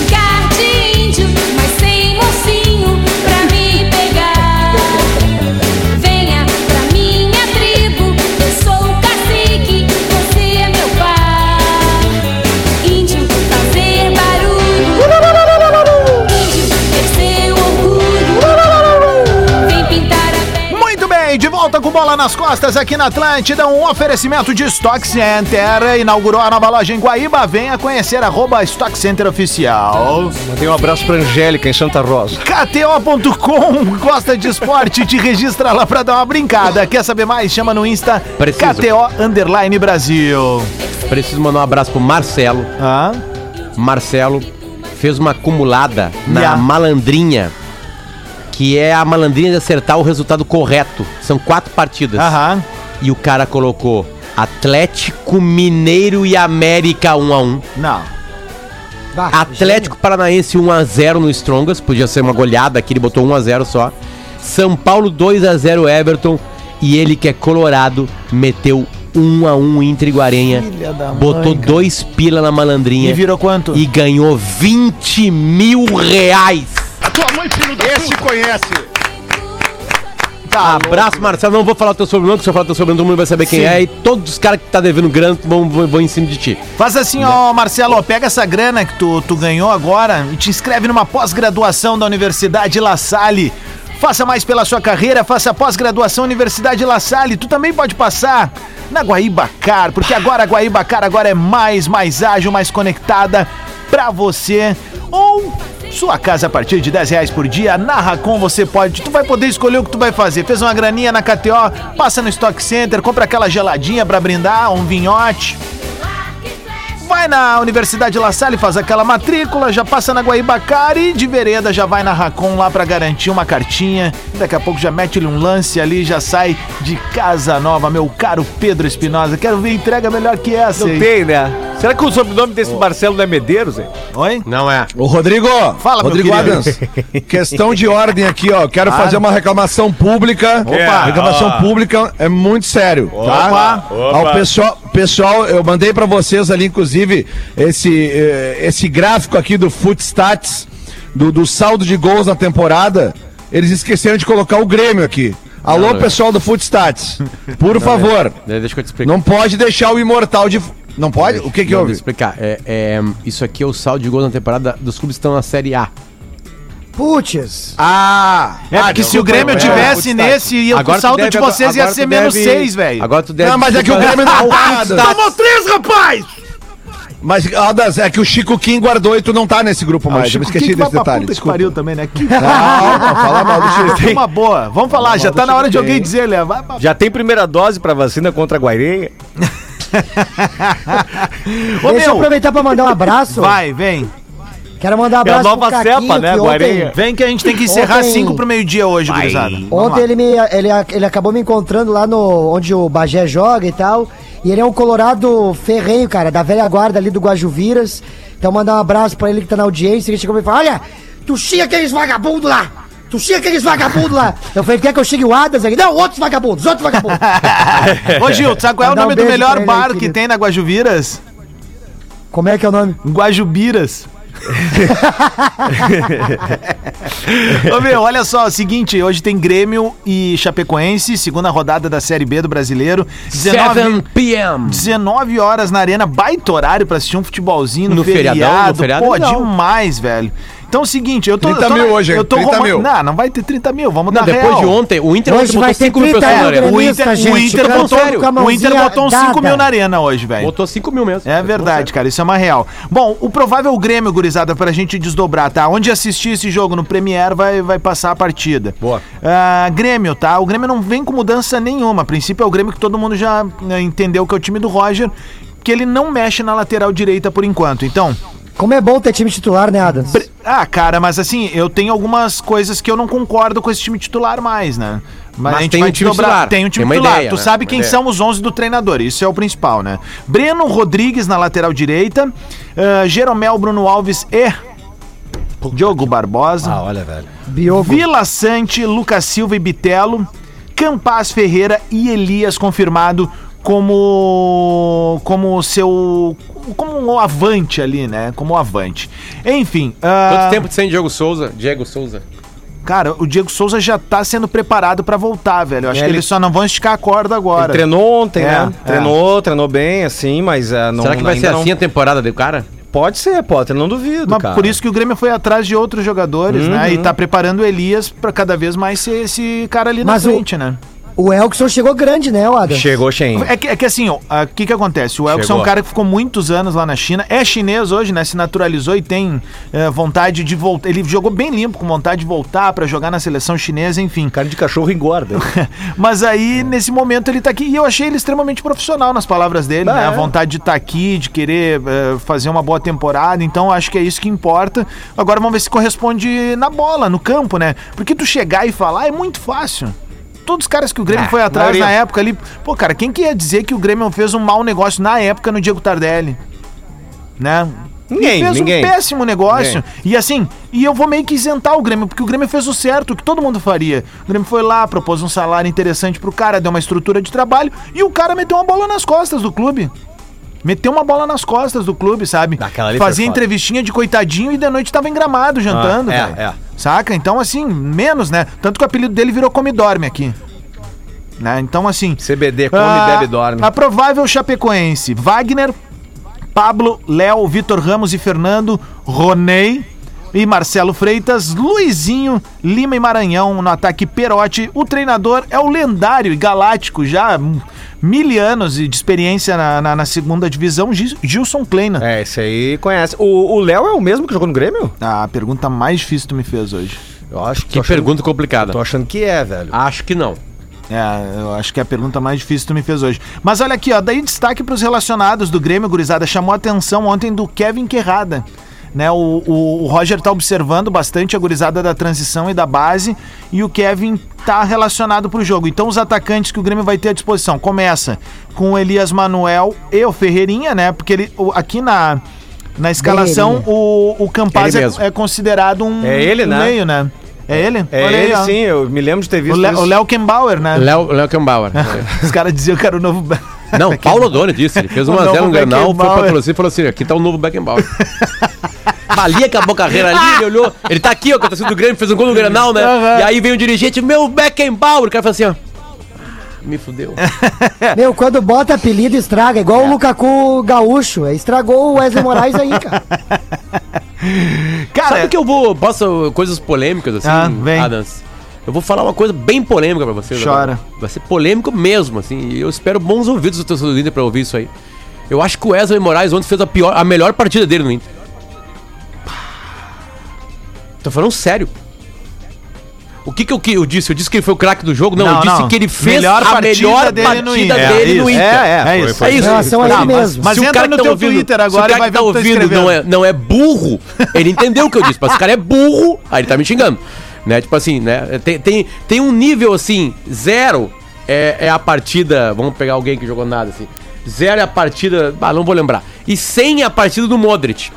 Bola nas costas aqui na Atlântida, um oferecimento de Stock Center. Inaugurou a nova loja em Guaíba. Venha conhecer arroba Stock Center Oficial. Mandei um abraço pra Angélica em Santa Rosa. KTO.com, gosta de esporte, te registra lá pra dar uma brincada. Quer saber mais? Chama no Insta Preciso. KTO Underline Brasil. Preciso mandar um abraço pro Marcelo. Ah, Marcelo fez uma acumulada na Yeah. malandrinha, que é a malandrinha de acertar o resultado correto. São quatro partidas. aham. E o cara colocou Atlético Mineiro e América 1 a 1 Não. Bah, Atlético Paranaense 1 a 0 no Strongas, podia ser uma goleada aqui, ele botou 1 a 0 só. São Paulo 2 a 0 Everton e ele que é colorado meteu 1 a 1 Inter e Guarenha. Da mãe, botou cara. dois pila na malandrinha E virou quanto? e ganhou 20 mil reais. Esse conhece. Tá Abraço, Marcelo. Não vou falar o teu sobrenome, porque se eu falar o teu sobrenome, todo mundo vai saber quem Sim. é. E todos os caras que tá devendo grana vão, vão, vão em cima de ti. Faz assim, ó, Marcelo, ó, pega essa grana que tu, tu ganhou agora e te inscreve numa pós-graduação da Universidade La Salle. Faça mais pela sua carreira, faça pós-graduação Universidade La Salle. Tu também pode passar na Guaíbacar, porque agora a Guaíbacar agora é mais, mais ágil, mais conectada pra você. Ou sua casa a partir de 10 reais por dia, na Racon você pode, tu vai poder escolher o que tu vai fazer. Fez uma graninha na KTO, passa no Stock Center, compra aquela geladinha pra brindar, um vinhote. Vai na Universidade La Salle, faz aquela matrícula, já passa na Guaíbacara e de vereda já vai na Racon lá pra garantir uma cartinha. Daqui a pouco já mete-lhe um lance ali, já sai de casa nova, meu caro Pedro Espinosa. Quero ver entrega melhor que essa. Não hein? tem, né? Será que o sobrenome desse Marcelo não é Medeiros, hein? Oi? Não é. Ô, Rodrigo. Fala, meu Rodrigo querido. Adams. *laughs* Questão de ordem aqui, ó. Quero fazer uma reclamação pública. Opa. Reclamação pública é muito sério, tá? Opa. Ao pessoal, pessoal, eu mandei pra vocês ali, inclusive, esse, eh, esse gráfico aqui do Footstats, do, do saldo de gols na temporada. Eles esqueceram de colocar o Grêmio aqui. Alô, Não, pessoal do Footstats, por favor, Deixa eu te explicar. não pode deixar o imortal de. Não pode? O que que Não, houve? Deixa eu explicar. É, é, isso aqui é o saldo de gols na temporada dos clubes que estão na Série A. Putz. Ah! É ah, porque se o Grêmio é, tivesse Footstats. nesse, ia, o Agora saldo deve- de vocês ia ser menos deve- 6, velho. Agora tu deve. Não, mas é que o Grêmio não tá. *laughs* Tomou três, rapaz! Mas, Aldas, é que o Chico Kim guardou e tu não tá nesse grupo mais. eu me esqueci vai desse pra detalhe. puta que pariu também, né? Que... Não, *laughs* não, fala mal do Chico. Uma boa. Vamos falar, já tá na hora de alguém dizer, Léo. Já tem primeira dose pra vacina contra a Guairenha? Ô, Deixa eu aproveitar pra mandar um abraço. vai, vem. Quero mandar um É a abraço nova cepa, né, ontem-? Vem que a gente tem que encerrar Ontem- 5 pro meio-dia hoje, gurizada. Vamos Ontem lá. ele, me, ele, ele acabou me encontrando lá no onde o Bagé joga e tal. E ele é um colorado ferrenho, cara, da velha guarda ali do Guajuviras. Então mandar um abraço pra ele que tá na audiência. Ele chegou e me falou: Olha, tu xinga aqueles vagabundos lá. Tu chega aqueles vagabundos lá. Eu falei, quer que eu chegue o Adas aqui? Não, outros vagabundos, outros vagabundos. *laughs* Ô, Gil, tu sabe qual é o Mandar um nome do melhor ele aí, bar que querido. tem na Guajuviras? Como é que é o nome? Guajubiras. *laughs* Ô meu, olha só, é o seguinte, hoje tem Grêmio e Chapecoense, segunda rodada da Série B do Brasileiro. 7 19, p.m. 19 horas na arena, baita horário pra assistir um futebolzinho no, No feriado. feriadão, no feriado Pô, legal. demais, velho. Então é o seguinte, eu tô... 30 eu tô mil na- hoje, hein? Eu tô 30 roman- mil. Não, não vai ter 30 mil, vamos Não, dar depois real. de ontem, o Inter Hoje botou ter 5 mil 30 pessoas na arena. O gremista, Inter, o gente. Inter Tô botou, o Inter botou 5 dada. mil na arena hoje, velho. Botou 5 mil mesmo. É verdade, cara, isso é uma real. Bom, o provável Grêmio, gurizada, pra gente desdobrar, tá? Onde assistir esse jogo no Premier vai, vai passar a partida. Boa. Ah, Grêmio, tá? O Grêmio não vem com mudança nenhuma. A princípio é o Grêmio que todo mundo já né, entendeu que é o time do Roger, que ele não mexe na lateral direita por enquanto. Então, Como é bom ter time titular, né, Adams? Pre- Ah, cara, mas assim, eu tenho algumas coisas que eu não concordo com esse time titular mais, né? Mas a gente tem vai um time titular. Tem um time Tem titular. ideia, tu né? sabe Uma quem ideia. são os 11 do treinador, isso é o principal, né? Breno Rodrigues na lateral direita, ah, Jeromel, Bruno Alves e Diogo Barbosa. Ah, olha, velho. Biogo. Vila Sante, Lucas Silva e Bitelo, Campaz Ferreira e Elias confirmado como como seu como um avante ali, né? Como um avante. Enfim, ah, Quanto tempo sem Diego Souza? Diego Souza. cara, o Diego Souza já tá sendo preparado pra voltar, velho. Eu acho É, que ele- eles só não vão esticar a corda agora. Ele treinou ontem, É, né? é. Treinou, treinou bem, assim, mas é, não Será que vai ainda ser não- assim a temporada do cara? Pode ser, pode, eu não duvido, Mas cara. por isso que o Grêmio foi atrás de outros jogadores, né? E tá preparando o Elias pra cada vez mais ser esse cara ali Mas o- na frente, né? O Elkson chegou grande, né, o Adams? Chegou, Shen. É que, é que assim, o que que acontece? O Elkson é Chegou. um cara que ficou muitos anos lá na China, é chinês hoje, né? Se naturalizou e tem é, vontade de voltar. Ele jogou bem limpo, com vontade de voltar pra jogar na seleção chinesa, enfim. Cara de cachorro engorda. *laughs* Mas aí, nesse momento, ele tá aqui. E eu achei ele extremamente profissional nas palavras dele, Ah, né? A é. vontade de estar aqui, de querer é, fazer uma boa temporada. Então, acho que é isso que importa. Agora vamos ver se corresponde na bola, no campo, né? Porque tu chegar e falar é muito fácil. Todos os caras que o Grêmio Ah, foi atrás maioria. na época ali. Pô, cara, quem que ia dizer que o Grêmio fez um mau negócio na época no Diego Tardelli? Né? Ninguém, E fez ninguém. um péssimo negócio. E assim, e eu vou meio que isentar o Grêmio, porque o Grêmio fez o certo, o que todo mundo faria. O Grêmio foi lá, propôs um salário interessante pro cara, deu uma estrutura de trabalho e o cara meteu uma bola nas costas do clube. Meteu uma bola nas costas do clube, sabe? Fazia entrevistinha de coitadinho e de noite tava em gramado jantando, Ah, é, é. Saca? Então, assim, menos, né? Tanto que o apelido dele virou Come Dorme aqui. Né? Então, assim. CBD, come, ah, bebe, dorme. A provável Chapecoense: Wagner, Pablo, Léo, Vitor Ramos e Fernando, Ronei e Marcelo Freitas, Luizinho, Lima e Maranhão no ataque Perotti. O treinador é o lendário e galáctico, já hum, mil anos de experiência na, na- na segunda divisão, Gilson Kleina. É, esse aí conhece. O Léo é o mesmo que jogou no Grêmio? A pergunta mais difícil que tu me fez hoje. Eu acho Que pergunta complicada. Tô achando que é, velho. Acho que não. É, eu acho que é a pergunta mais difícil que tu me fez hoje. Mas olha aqui, ó, daí destaque pros relacionados do Grêmio, gurizada, chamou a atenção ontem do Kevin Querrada. Né, o, o, o Roger tá observando bastante a gurizada da transição e da base e o Kevin tá relacionado pro jogo. Então os atacantes que o Grêmio vai ter à disposição começa com o Elias Manuel e o Ferreirinha, né? Porque ele, o- aqui na, na escalação o, o Campaz é, é considerado um, É ele, um né? meio, né? É ele? É Olha aí, ele ó. sim, eu me lembro de ter O visto isso. o Léo Kembauer, né? Léo, Léo Kembauer. *laughs* Os caras diziam que era o novo. Não, Paulo Odoni disse. Ele fez O 1 a 0 novo no Grenal, foi pra torcida e falou assim: aqui tá o novo Beckenbauer. *laughs* Ali acabou a carreira ali, ele olhou. Ele tá aqui, ó, com a torcida do Grêmio, fez um gol no Grenal, né? Aham. E aí vem o dirigente, meu Beckenbauer. O cara falou assim, ó. Me fudeu. *laughs* Meu, quando bota apelido, estraga. Igual o Lukaku gaúcho. Estragou o Wesley Moraes aí, cara. *laughs* Cara, Sabe que eu vou. Posso coisas polêmicas assim, Ah, vem. Adams? Eu vou falar uma coisa bem polêmica pra você. Chora. Vai ser polêmico mesmo, assim. E eu espero bons ouvidos do torcedor do Inter pra ouvir isso aí. Eu acho que o Wesley Moraes ontem fez a, pior, a melhor partida dele no Inter. Tô falando sério. O que que eu, que eu disse? Eu disse que ele foi o craque do jogo? Não, Não, eu disse não. que ele fez Melhor a melhor dele no partida Inter. dele É, no isso. Inter. É, é, foi- isso. É isso. Relação Não, mas- mas se o cara no que tá teu ouvindo, Twitter se agora o cara vai que tá tu ouvindo não é, não é burro, ele entendeu o que eu disse. Mas se o cara é burro, aí ele tá me xingando. Né? Tipo assim, né? Tem, tem, tem um nível assim, zero é, é a partida. Vamos pegar alguém que jogou nada assim. Zero é a partida. Ah, não vou lembrar. E 100 é a partida do Modric.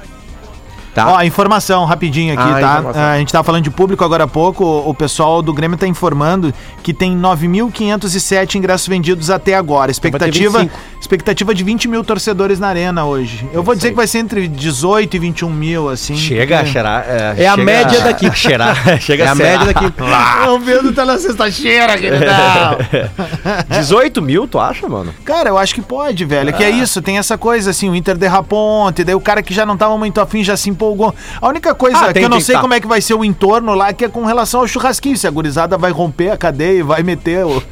tá? Ó, informação rapidinho aqui, Ah, tá? informação. Ah, a gente tava falando de público agora há pouco. O, o pessoal do Grêmio tá informando que tem 9.507 ingressos vendidos até agora. Então Expectativa, 25. Expectativa de 20 mil torcedores na arena hoje. Eu vou dizer que vai ser entre 18 e 21 mil, assim. Chega a porque- cheirar. É a chega média daqui. a *laughs* cheirar. *laughs* Chega É a ser- média daqui. *laughs* O Pedro tá na sexta-feira, queridão. 18 mil, tu acha, mano? Cara, eu acho que pode, velho. Que é isso, tem essa coisa assim, o Inter derrapou ontem, daí o cara que já não tava muito afim já se empolgou. A única coisa Ah, que tem- eu não tem- sei tá. como é que vai ser o entorno lá, que é com relação ao churrasquinho. Se a gurizada vai romper a cadeia e vai meter o-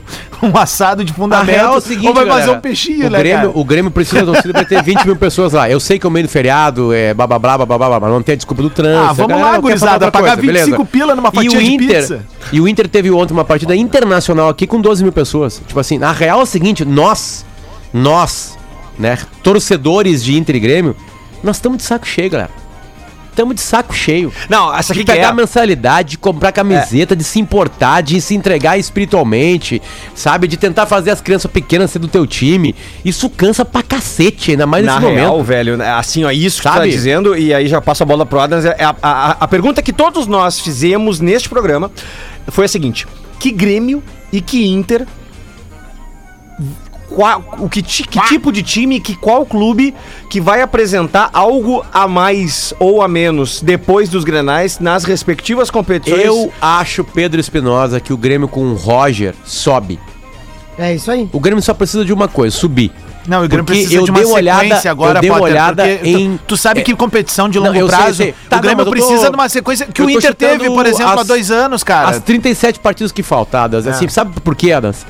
um assado de A fundamento, real é o seguinte, ou vai fazer galera, um peixinho, né, Grêmio? O Grêmio precisa da torcida pra ter *laughs* 20 mil pessoas lá. Eu sei que é o meio do feriado, é blá blá blá blá blá mas não tem a desculpa do trânsito. Ah, vamos lá, gurizada, pagar coisa, 25 beleza. pila numa E fatia o de Inter, pizza. E o Inter teve ontem uma partida internacional aqui com 12 mil pessoas. Tipo assim, na real é o seguinte, nós, nós, né, torcedores de Inter e Grêmio, nós estamos de saco cheio, galera. Estamos de saco cheio. Não, essa De aqui que pegar é. mensalidade, de comprar camiseta, de se importar, de se entregar espiritualmente, sabe? De tentar fazer as crianças pequenas ser do teu time. Isso cansa pra cacete, ainda mais Na nesse real, momento. velho, né, assim, ó, isso que tu tá Sabe? dizendo, e aí já passo a bola pro Adams, é a, a, a pergunta que todos nós fizemos neste programa foi a seguinte: que Grêmio e que Inter. Qual, o que, ti- que tipo de time, que qual clube que vai apresentar algo a mais ou a menos depois dos grenais nas respectivas competições? Eu acho, Pedro Espinosa, que o Grêmio com o Roger sobe. É isso aí. O Grêmio só precisa de uma coisa, subir. Não, o Grêmio Porque precisa eu de uma dei uma olhada- sequência agora, eu dei uma Potter, olhada porque tu- em- Tu, sabe é- que competição de Não, longo sei, prazo, sei. Tá, o Grêmio não, eu tô- precisa de uma sequência que o Inter teve, por exemplo, há as- dois anos, cara. As 37 partidas que faltadas, assim, sabe por quê, Adams?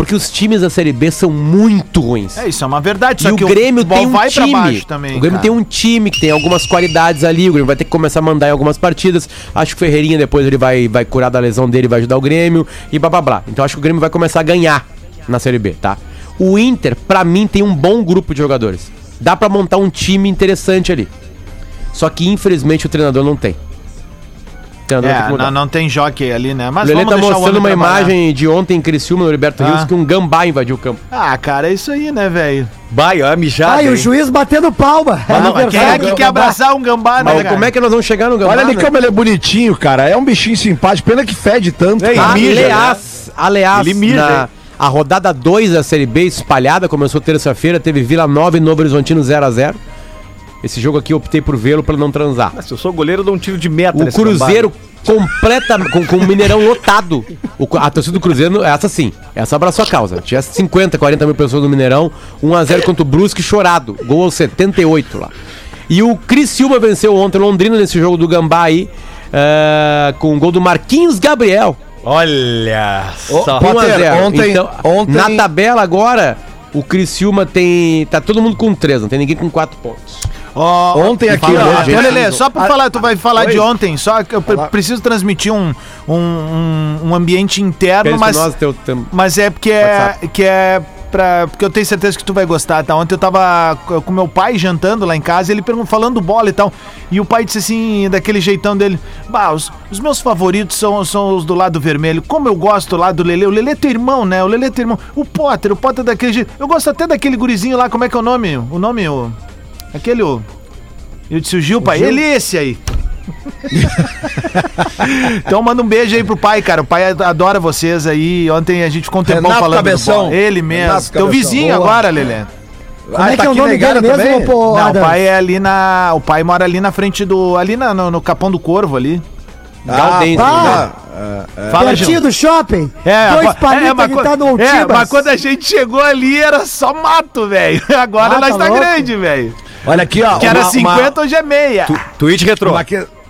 Porque os times da Série B são muito ruins. É, isso é uma verdade, E o Grêmio futebol tem um time. também, o Grêmio cara. tem um time que tem algumas qualidades ali. O Grêmio vai ter que começar a mandar em algumas partidas. Acho que o Ferreirinha depois ele vai, vai curar da lesão dele, vai ajudar o Grêmio e blá blá blá. Então acho que o Grêmio vai começar a ganhar na Série B, tá? O Inter, pra mim, tem um bom grupo de jogadores. Dá pra montar um time interessante ali. Só que infelizmente o treinador não tem. É, não, não tem jockey ali, né? O Mas Lelê vamos tá mostrando uma trabalhar. imagem de ontem em Criciúma, no Liberto Ah. Rios, que um gambá invadiu o campo. Ah, cara, é isso aí, né, velho? Vai, ó, mijado. Ah, e o juiz batendo palma. Mas não, Aniversário quem é que quer Gambá. abraçar um gambá, né, Mas cara? como é que nós vamos chegar no gambá? Olha ali né? como ele é bonitinho, cara. É um bichinho simpático. Pena que fede tanto. É, cara. e mija, aliás, aliás Ele mija, na, a rodada 2 da Série B espalhada começou terça-feira, teve Vila Nova e Novo Horizontino 0x0. Esse jogo aqui eu optei por vê-lo pra não transar. Se eu sou goleiro, eu dou um tiro de meta O Cruzeiro completa com, com o Mineirão lotado. O, a torcida do Cruzeiro, essa sim, essa abraçou a causa. Tinha 50, 40 mil pessoas no Mineirão, 1x0 contra o Brusque chorado. Gol aos 78 lá. E o Criciúma venceu ontem o Londrina nesse jogo do Gambá aí, eh, com o gol do Marquinhos Gabriel. Olha só. Potter, 1 a 0. ontem- Então, ontem- Na tabela agora, o Criciúma tem. Tá todo mundo com 3, não tem ninguém com 4 pontos. Ó, Ontem aqui, ó. Ô, Lelê, só pra Ah, falar, tu vai falar oi. de ontem, só que eu preciso transmitir um, um, um, ambiente interno, mas, Espinosa, teu- teu- mas é porque é, que é pra, porque eu tenho certeza que tu vai gostar, tá? Ontem eu tava co- com meu pai jantando lá em casa, ele perguntou, falando bola e tal, e o pai disse assim, daquele jeitão dele, bah, os, os meus favoritos são, são os do lado vermelho, como eu gosto lá do Lelê, o Lelê é teu irmão, né? O Lelê é teu irmão, o Potter, o Potter é daquele jeito, eu gosto até daquele gurizinho lá, como é que é o nome? O nome, o... Aquele, o... Eu disse, o Gil, pai, ele é esse aí. *laughs* então manda um beijo aí pro pai, cara. O pai adora vocês aí. Ontem a gente ficou um tempão Renato falando Cabeção. Ele mesmo. Renato Teu Cabeção. vizinho Boa. agora, Lelê. Como é que é o nome dele mesmo, também? pô, Não, o pai é ali na. O pai mora ali na frente do. Ali na- no, no Capão do Corvo ali. Galdense. pá. Fala, Pertinho Gil. do shopping. É, Dois ma- palitos mas que tá no é, Altibas. mas quando a gente chegou ali era só mato, velho. *laughs* Agora Ah, nós tá tá louco? grande, velho. Olha aqui, ó. Que era uma- 50, hoje é meia. Tweet retrô. Uma,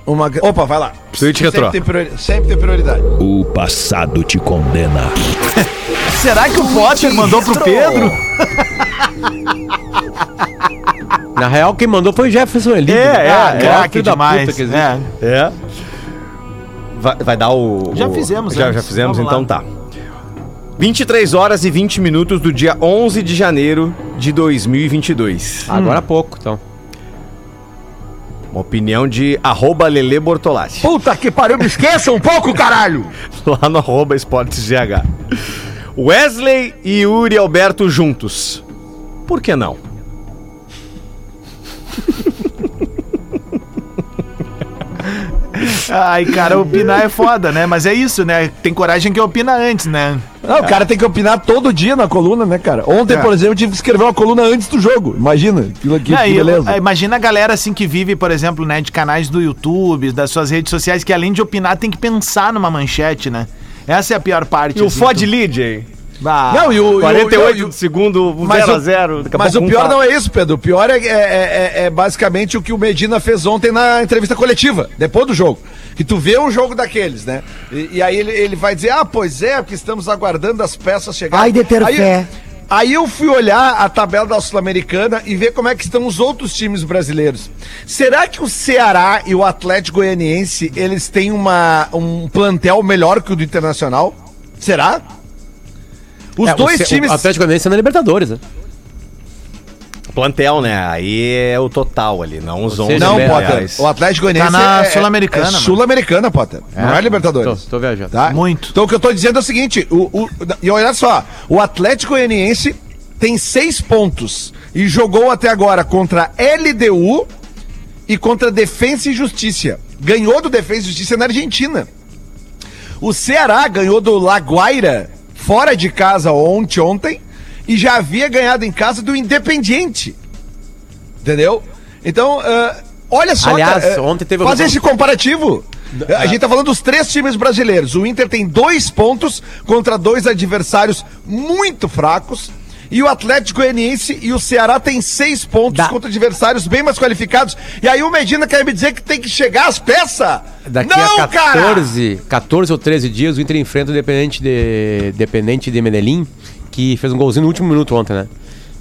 uma, uma- opa, vai lá. Tweet retrô. Sempre tem, priori- sempre tem prioridade. O passado te condena. *laughs* Será que o Potter mandou pro Pedro? Na real, quem mandou foi o Jefferson Eli. É, é, Ah, craque filho da demais. puta que existe. é. É. Vai, vai dar o. Já o- fizemos Já, já fizemos, Vamos então lá. tá. 23 horas e 20 minutos do dia 11 de janeiro de 2022. Agora há pouco, então. Uma opinião de arroba Lele Bortolatti. Puta que pariu, me esqueça um pouco, caralho! *laughs* Lá no arroba Esportes GH. Wesley e Yuri Alberto juntos. Por que não? Ai, cara, opinar é foda, né? Mas é isso, né? Tem coragem que opina antes, né? Não, o cara tem que opinar todo dia na coluna, né, cara? Ontem, É. por exemplo, eu tive que escrever uma coluna antes do jogo. Imagina, que, Não, que beleza. imagina a galera assim que vive, por exemplo, né, de canais do YouTube, das suas redes sociais, que além de opinar, tem que pensar numa manchete, né? Essa é a pior parte. E o assim, Ford tu- Lead, hein? Bah. Não, e o, e o- 48 e o- do segundo, Mas 0 o- a 0 daqui a Mas o um pior não é isso, Pedro. O pior é, é- é- é basicamente o que o Medina fez ontem na entrevista coletiva, depois do jogo. Que tu vê um jogo daqueles, né? E, e aí ele, ele vai dizer, ah, pois é, porque estamos aguardando as peças chegarem. Ai de ter aí, fé. Aí eu fui olhar a tabela da Sul-Americana e ver como é que estão os outros times brasileiros. Será que o Ceará e o Atlético Goianiense, eles têm uma, um plantel melhor que o do Internacional? Será? Os É, o dois Ce- times... O Atlético Goianiense é na Libertadores, né? Plantel, né? Aí é o total ali, não os 11 seja, Não, Potter. reais. O Atlético Goianiense Tá na é- Sul-Americana, É. Sul-Americana, Potter. Não é Libertadores. Tô, tô viajando. Tá? Muito. Então o que eu tô dizendo é o seguinte: o, o- e olha só, o Atlético Goianiense tem seis pontos e jogou até agora contra LDU e contra Defensa e Justiça. Ganhou do Defensa e Justiça na Argentina. O Ceará ganhou do Laguaira fora de casa ontem, ontem e já havia ganhado em casa do Independiente. Entendeu? Então, ah, olha só. Aliás, cara, ah, ontem teve Faz um- esse comparativo. A gente tá falando dos três times brasileiros. O Inter tem dois pontos contra dois adversários muito fracos. E o Atlético Goianiense e o Ceará tem seis pontos Dá. contra adversários bem mais qualificados. E aí o Medina quer me dizer que tem que chegar às peças? Daqui Não, a 14, 14 ou 13 dias, o Inter enfrenta o Dependente de, Dependente de Medellín, que fez um golzinho no último minuto ontem, né?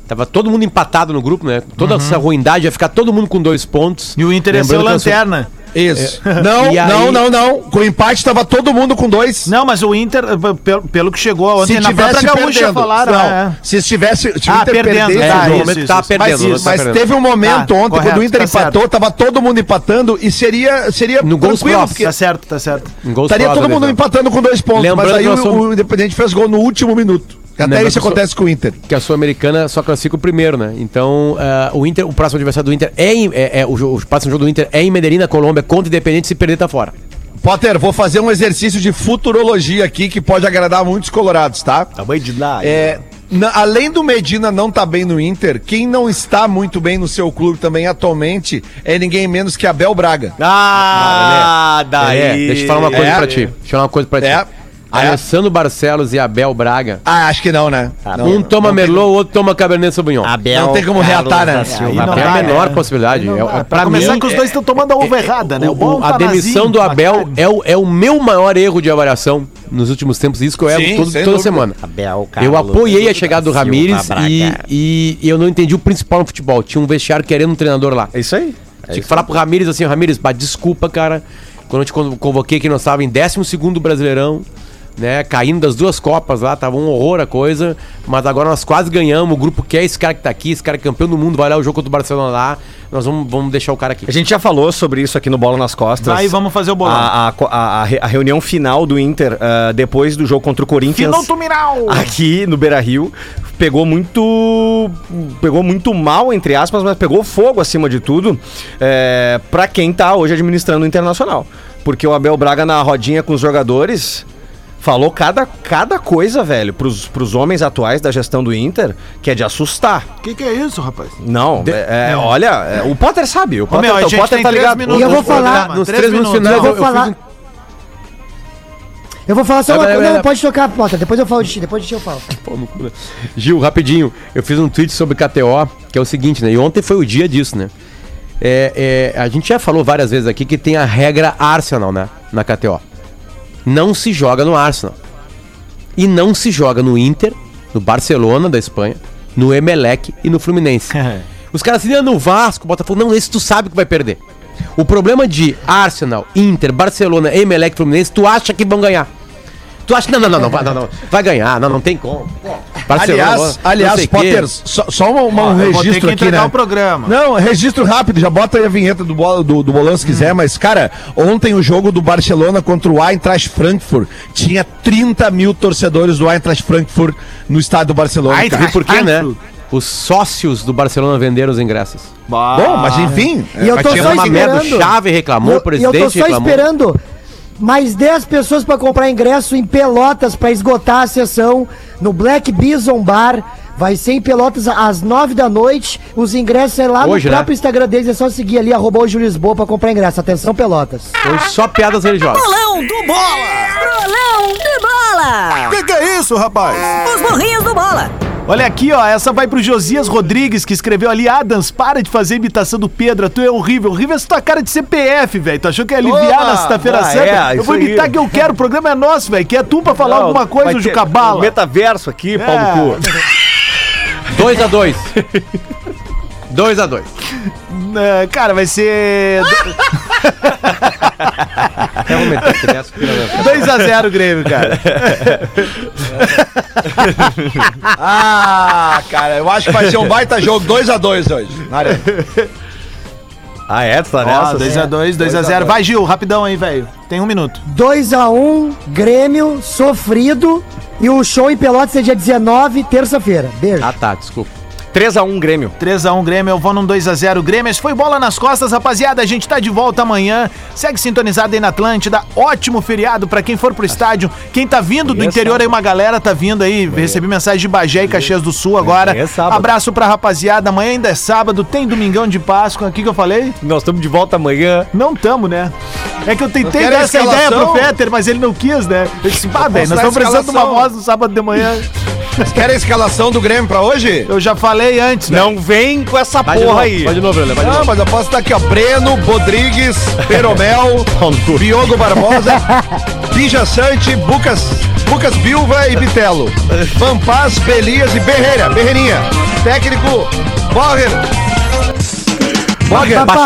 Tava todo mundo empatado no grupo, né? Toda essa ruindade ia ficar todo mundo com dois pontos. E o Inter ia ser o Lembrando que nós somos- lanterna. Isso. Não, E aí- não, não, não. Com o empate tava todo mundo com dois. Não, mas o Inter, pelo, pelo que chegou ontem na própria gaúcha falaram, não, né? se estivesse, se o Ah, perdendo, perdesse É, tá, o isso, tá isso. perdendo. mas, não isso, tá mas perdendo. teve um momento Tá, ontem correto, quando o Inter tá empatou, certo. tava todo mundo empatando e seria seria No gols cross, porque Tá certo, tá certo. Estaria todo mundo empatando com dois pontos, Lembrando mas aí o, somos- o Independente fez gol no último minuto. Até Lembrando isso acontece com o Inter. que a Sul-Americana só classifica o primeiro, né? Então, ah, o Inter, o próximo adversário do Inter é, em- é, é o, o próximo jogo do Inter é em Medellín, na Colômbia, contra o Independente, se perder tá fora. Potter, vou fazer um exercício de futurologia aqui que pode agradar muitos colorados, tá? Acabei de. É, na- além do Medina não tá bem no Inter, quem não está muito bem no seu clube também atualmente é ninguém menos que Abel Braga. Ah, daí. É, deixa eu falar uma coisa É. pra ti. Deixa eu falar uma coisa pra ti. É. Alessandro Barcelos e Abel Braga. Ah, acho que não, né? Não, um não, toma Merlot, o outro toma Cabernet Sauvignon. Abel Não tem como reatar, né? Aí não é dá, a menor né? possibilidade. Não É- dá. é- pra começar que os dois estão tomando a uva errada, né? o- bom a tá demissão nazinho, do a Abel é o, é o meu maior erro de avaliação nos últimos tempos. Isso que eu erro Sim, todo- sem toda dúvida. semana. Abel Eu Carlos apoiei da a chegada do Ramires e, e- e eu não entendi o principal no futebol. Tinha um vestiário querendo um treinador lá. É isso aí. Tinha que falar pro Ramires assim, Ramires, desculpa, cara. Quando eu te con- convoquei que nós estava em 12º Brasileirão, né? Caindo das duas copas lá, tava um horror a coisa. Mas agora nós quase ganhamos. O grupo quer esse cara que tá aqui, esse cara é campeão do mundo, vai lá o jogo contra o Barcelona lá. Nós vamos, vamos deixar o cara aqui. A gente já falou sobre isso aqui no Bola nas Costas. Aí vamos fazer o bolão. A, a, a, a re- a reunião final do Inter, ah, depois do jogo contra o Corinthians. Final Tumiral! aqui no Beira Rio pegou muito pegou muito mal entre aspas mas pegou fogo acima de tudo é, para quem tá hoje administrando o internacional porque o Abel Braga na rodinha com os jogadores falou cada, cada coisa velho pros, pros homens atuais da gestão do Inter que é de assustar O que, que é isso, rapaz? não é, é, olha é, o Potter sabe o Potter, meu, a o Potter tem tá três ligado minutos E eu vou do programa, falar- nos três três minutos minutos. finais Eu vou eu, eu falar- fiz um- Eu vou falar só uma Vai, vai, coisa. Não, pode tocar, Potter. Depois eu falo de ti. Depois de ti eu falo. *laughs* Né? Gil, rapidinho, eu fiz um tweet sobre KTO, que é o seguinte, né? E ontem foi o dia disso, né? É, é, a gente já falou várias vezes aqui que tem a regra Arsenal, né? Na KTO. Não se joga no Arsenal. E não se joga no Inter, no Barcelona da Espanha, no Emelec e no Fluminense. Os caras "Ah, no Vasco, Botafogo. Não, esse tu sabe que vai perder. O problema de Arsenal, Inter, Barcelona, Emelec, Fluminense, tu acha que vão ganhar. Tu acha que não, não, não, não, vai, não, não, vai ganhar, não, não tem como. Barcelona, aliás, aliás. Potter, só, só um eu vou ter registro que aqui, né? o programa. Não, registro rápido, já bota aí a vinheta do, do, do bolão se quiser, mas, cara, ontem o jogo do Barcelona contra o Eintracht Frankfurt tinha 30 mil torcedores do Eintracht Frankfurt no estádio do Barcelona. Eintracht por quê, né? Os sócios do Barcelona venderam os ingressos. Bom, mas enfim. E eu tô só uma merda, o esperando. Chave reclamou, E o eu- E eu presidente tô só reclamou. esperando mais 10 pessoas pra comprar ingresso em Pelotas pra esgotar a sessão no Black Bison Bar. Vai ser em Pelotas às 9 da noite. Os ingressos é lá Hoje, no né? próprio Instagram deles. É só seguir ali, arroba hoje Lisboa pra comprar ingresso. Atenção, Pelotas. Hoje só piadas religiosas. Bolão do Bola! Bolão do Bola! Que que é isso, rapaz? Os burrinhos do Bola! Olha aqui, ó, essa vai pro Josias Rodrigues, que escreveu ali, Adams, para de fazer imitação do Pedro, tu é horrível, horrível essa tua cara de CPF, velho, tu achou que ia aliviar Toma! na sexta-feira Ah, santa? é, Eu vou aí. imitar que eu quero, o programa é nosso, velho, que é tu pra falar alguma coisa, o Jucabala. Metaverso aqui, É. no cu. 2x2. 2x2. É, cara, vai ser *laughs* Até vou meter esse dessa, filha da- 2x0 Grêmio, cara. *laughs* Ah, cara, eu acho que vai ser um baita jogo 2x2 hoje. Na arena. Ah, é? Tu tá nessa? 2x2, 2x0. Vai, Gil, rapidão aí, velho. Tem um minuto. 2x1, Grêmio, sofrido. E o show em Pelotas é dia 19, terça-feira. Beijo. Ah, tá, desculpa. 3x1 Grêmio. 3x1 Grêmio, eu vou num 2x0 Grêmio. Esse foi bola nas costas, rapaziada. A gente tá de volta amanhã. Segue sintonizado aí na Atlântida. Ótimo feriado pra quem for pro estádio. Quem tá vindo do é interior aí, uma galera tá vindo aí. Recebi mensagem de Bagé e Caxias do Sul agora. É. Abraço pra rapaziada. Amanhã ainda é sábado, tem domingão de Páscoa. O que, que eu falei? Nós estamos de volta amanhã. Não tamo, né? É que eu tentei dar essa ideia pro Fetter, mas ele não quis, né? Eu disse, pá, velho, nós estamos precisando de uma voz no sábado de manhã. Vocês querem a escalação do Grêmio pra hoje? Eu já falei antes, né? Não vem com essa Vai de porra novo, aí. vai de novo, Lelê, vai de Não, novo. mas eu posso estar aqui, ó. Breno, Rodrigues, *laughs* Peromel, Diogo Barbosa, *laughs* Bija Sante, Bucas, Bucas Bilva e Bitelo. Pampaz, Belias e Berreira. Berreirinha. Técnico, Borger. Borger.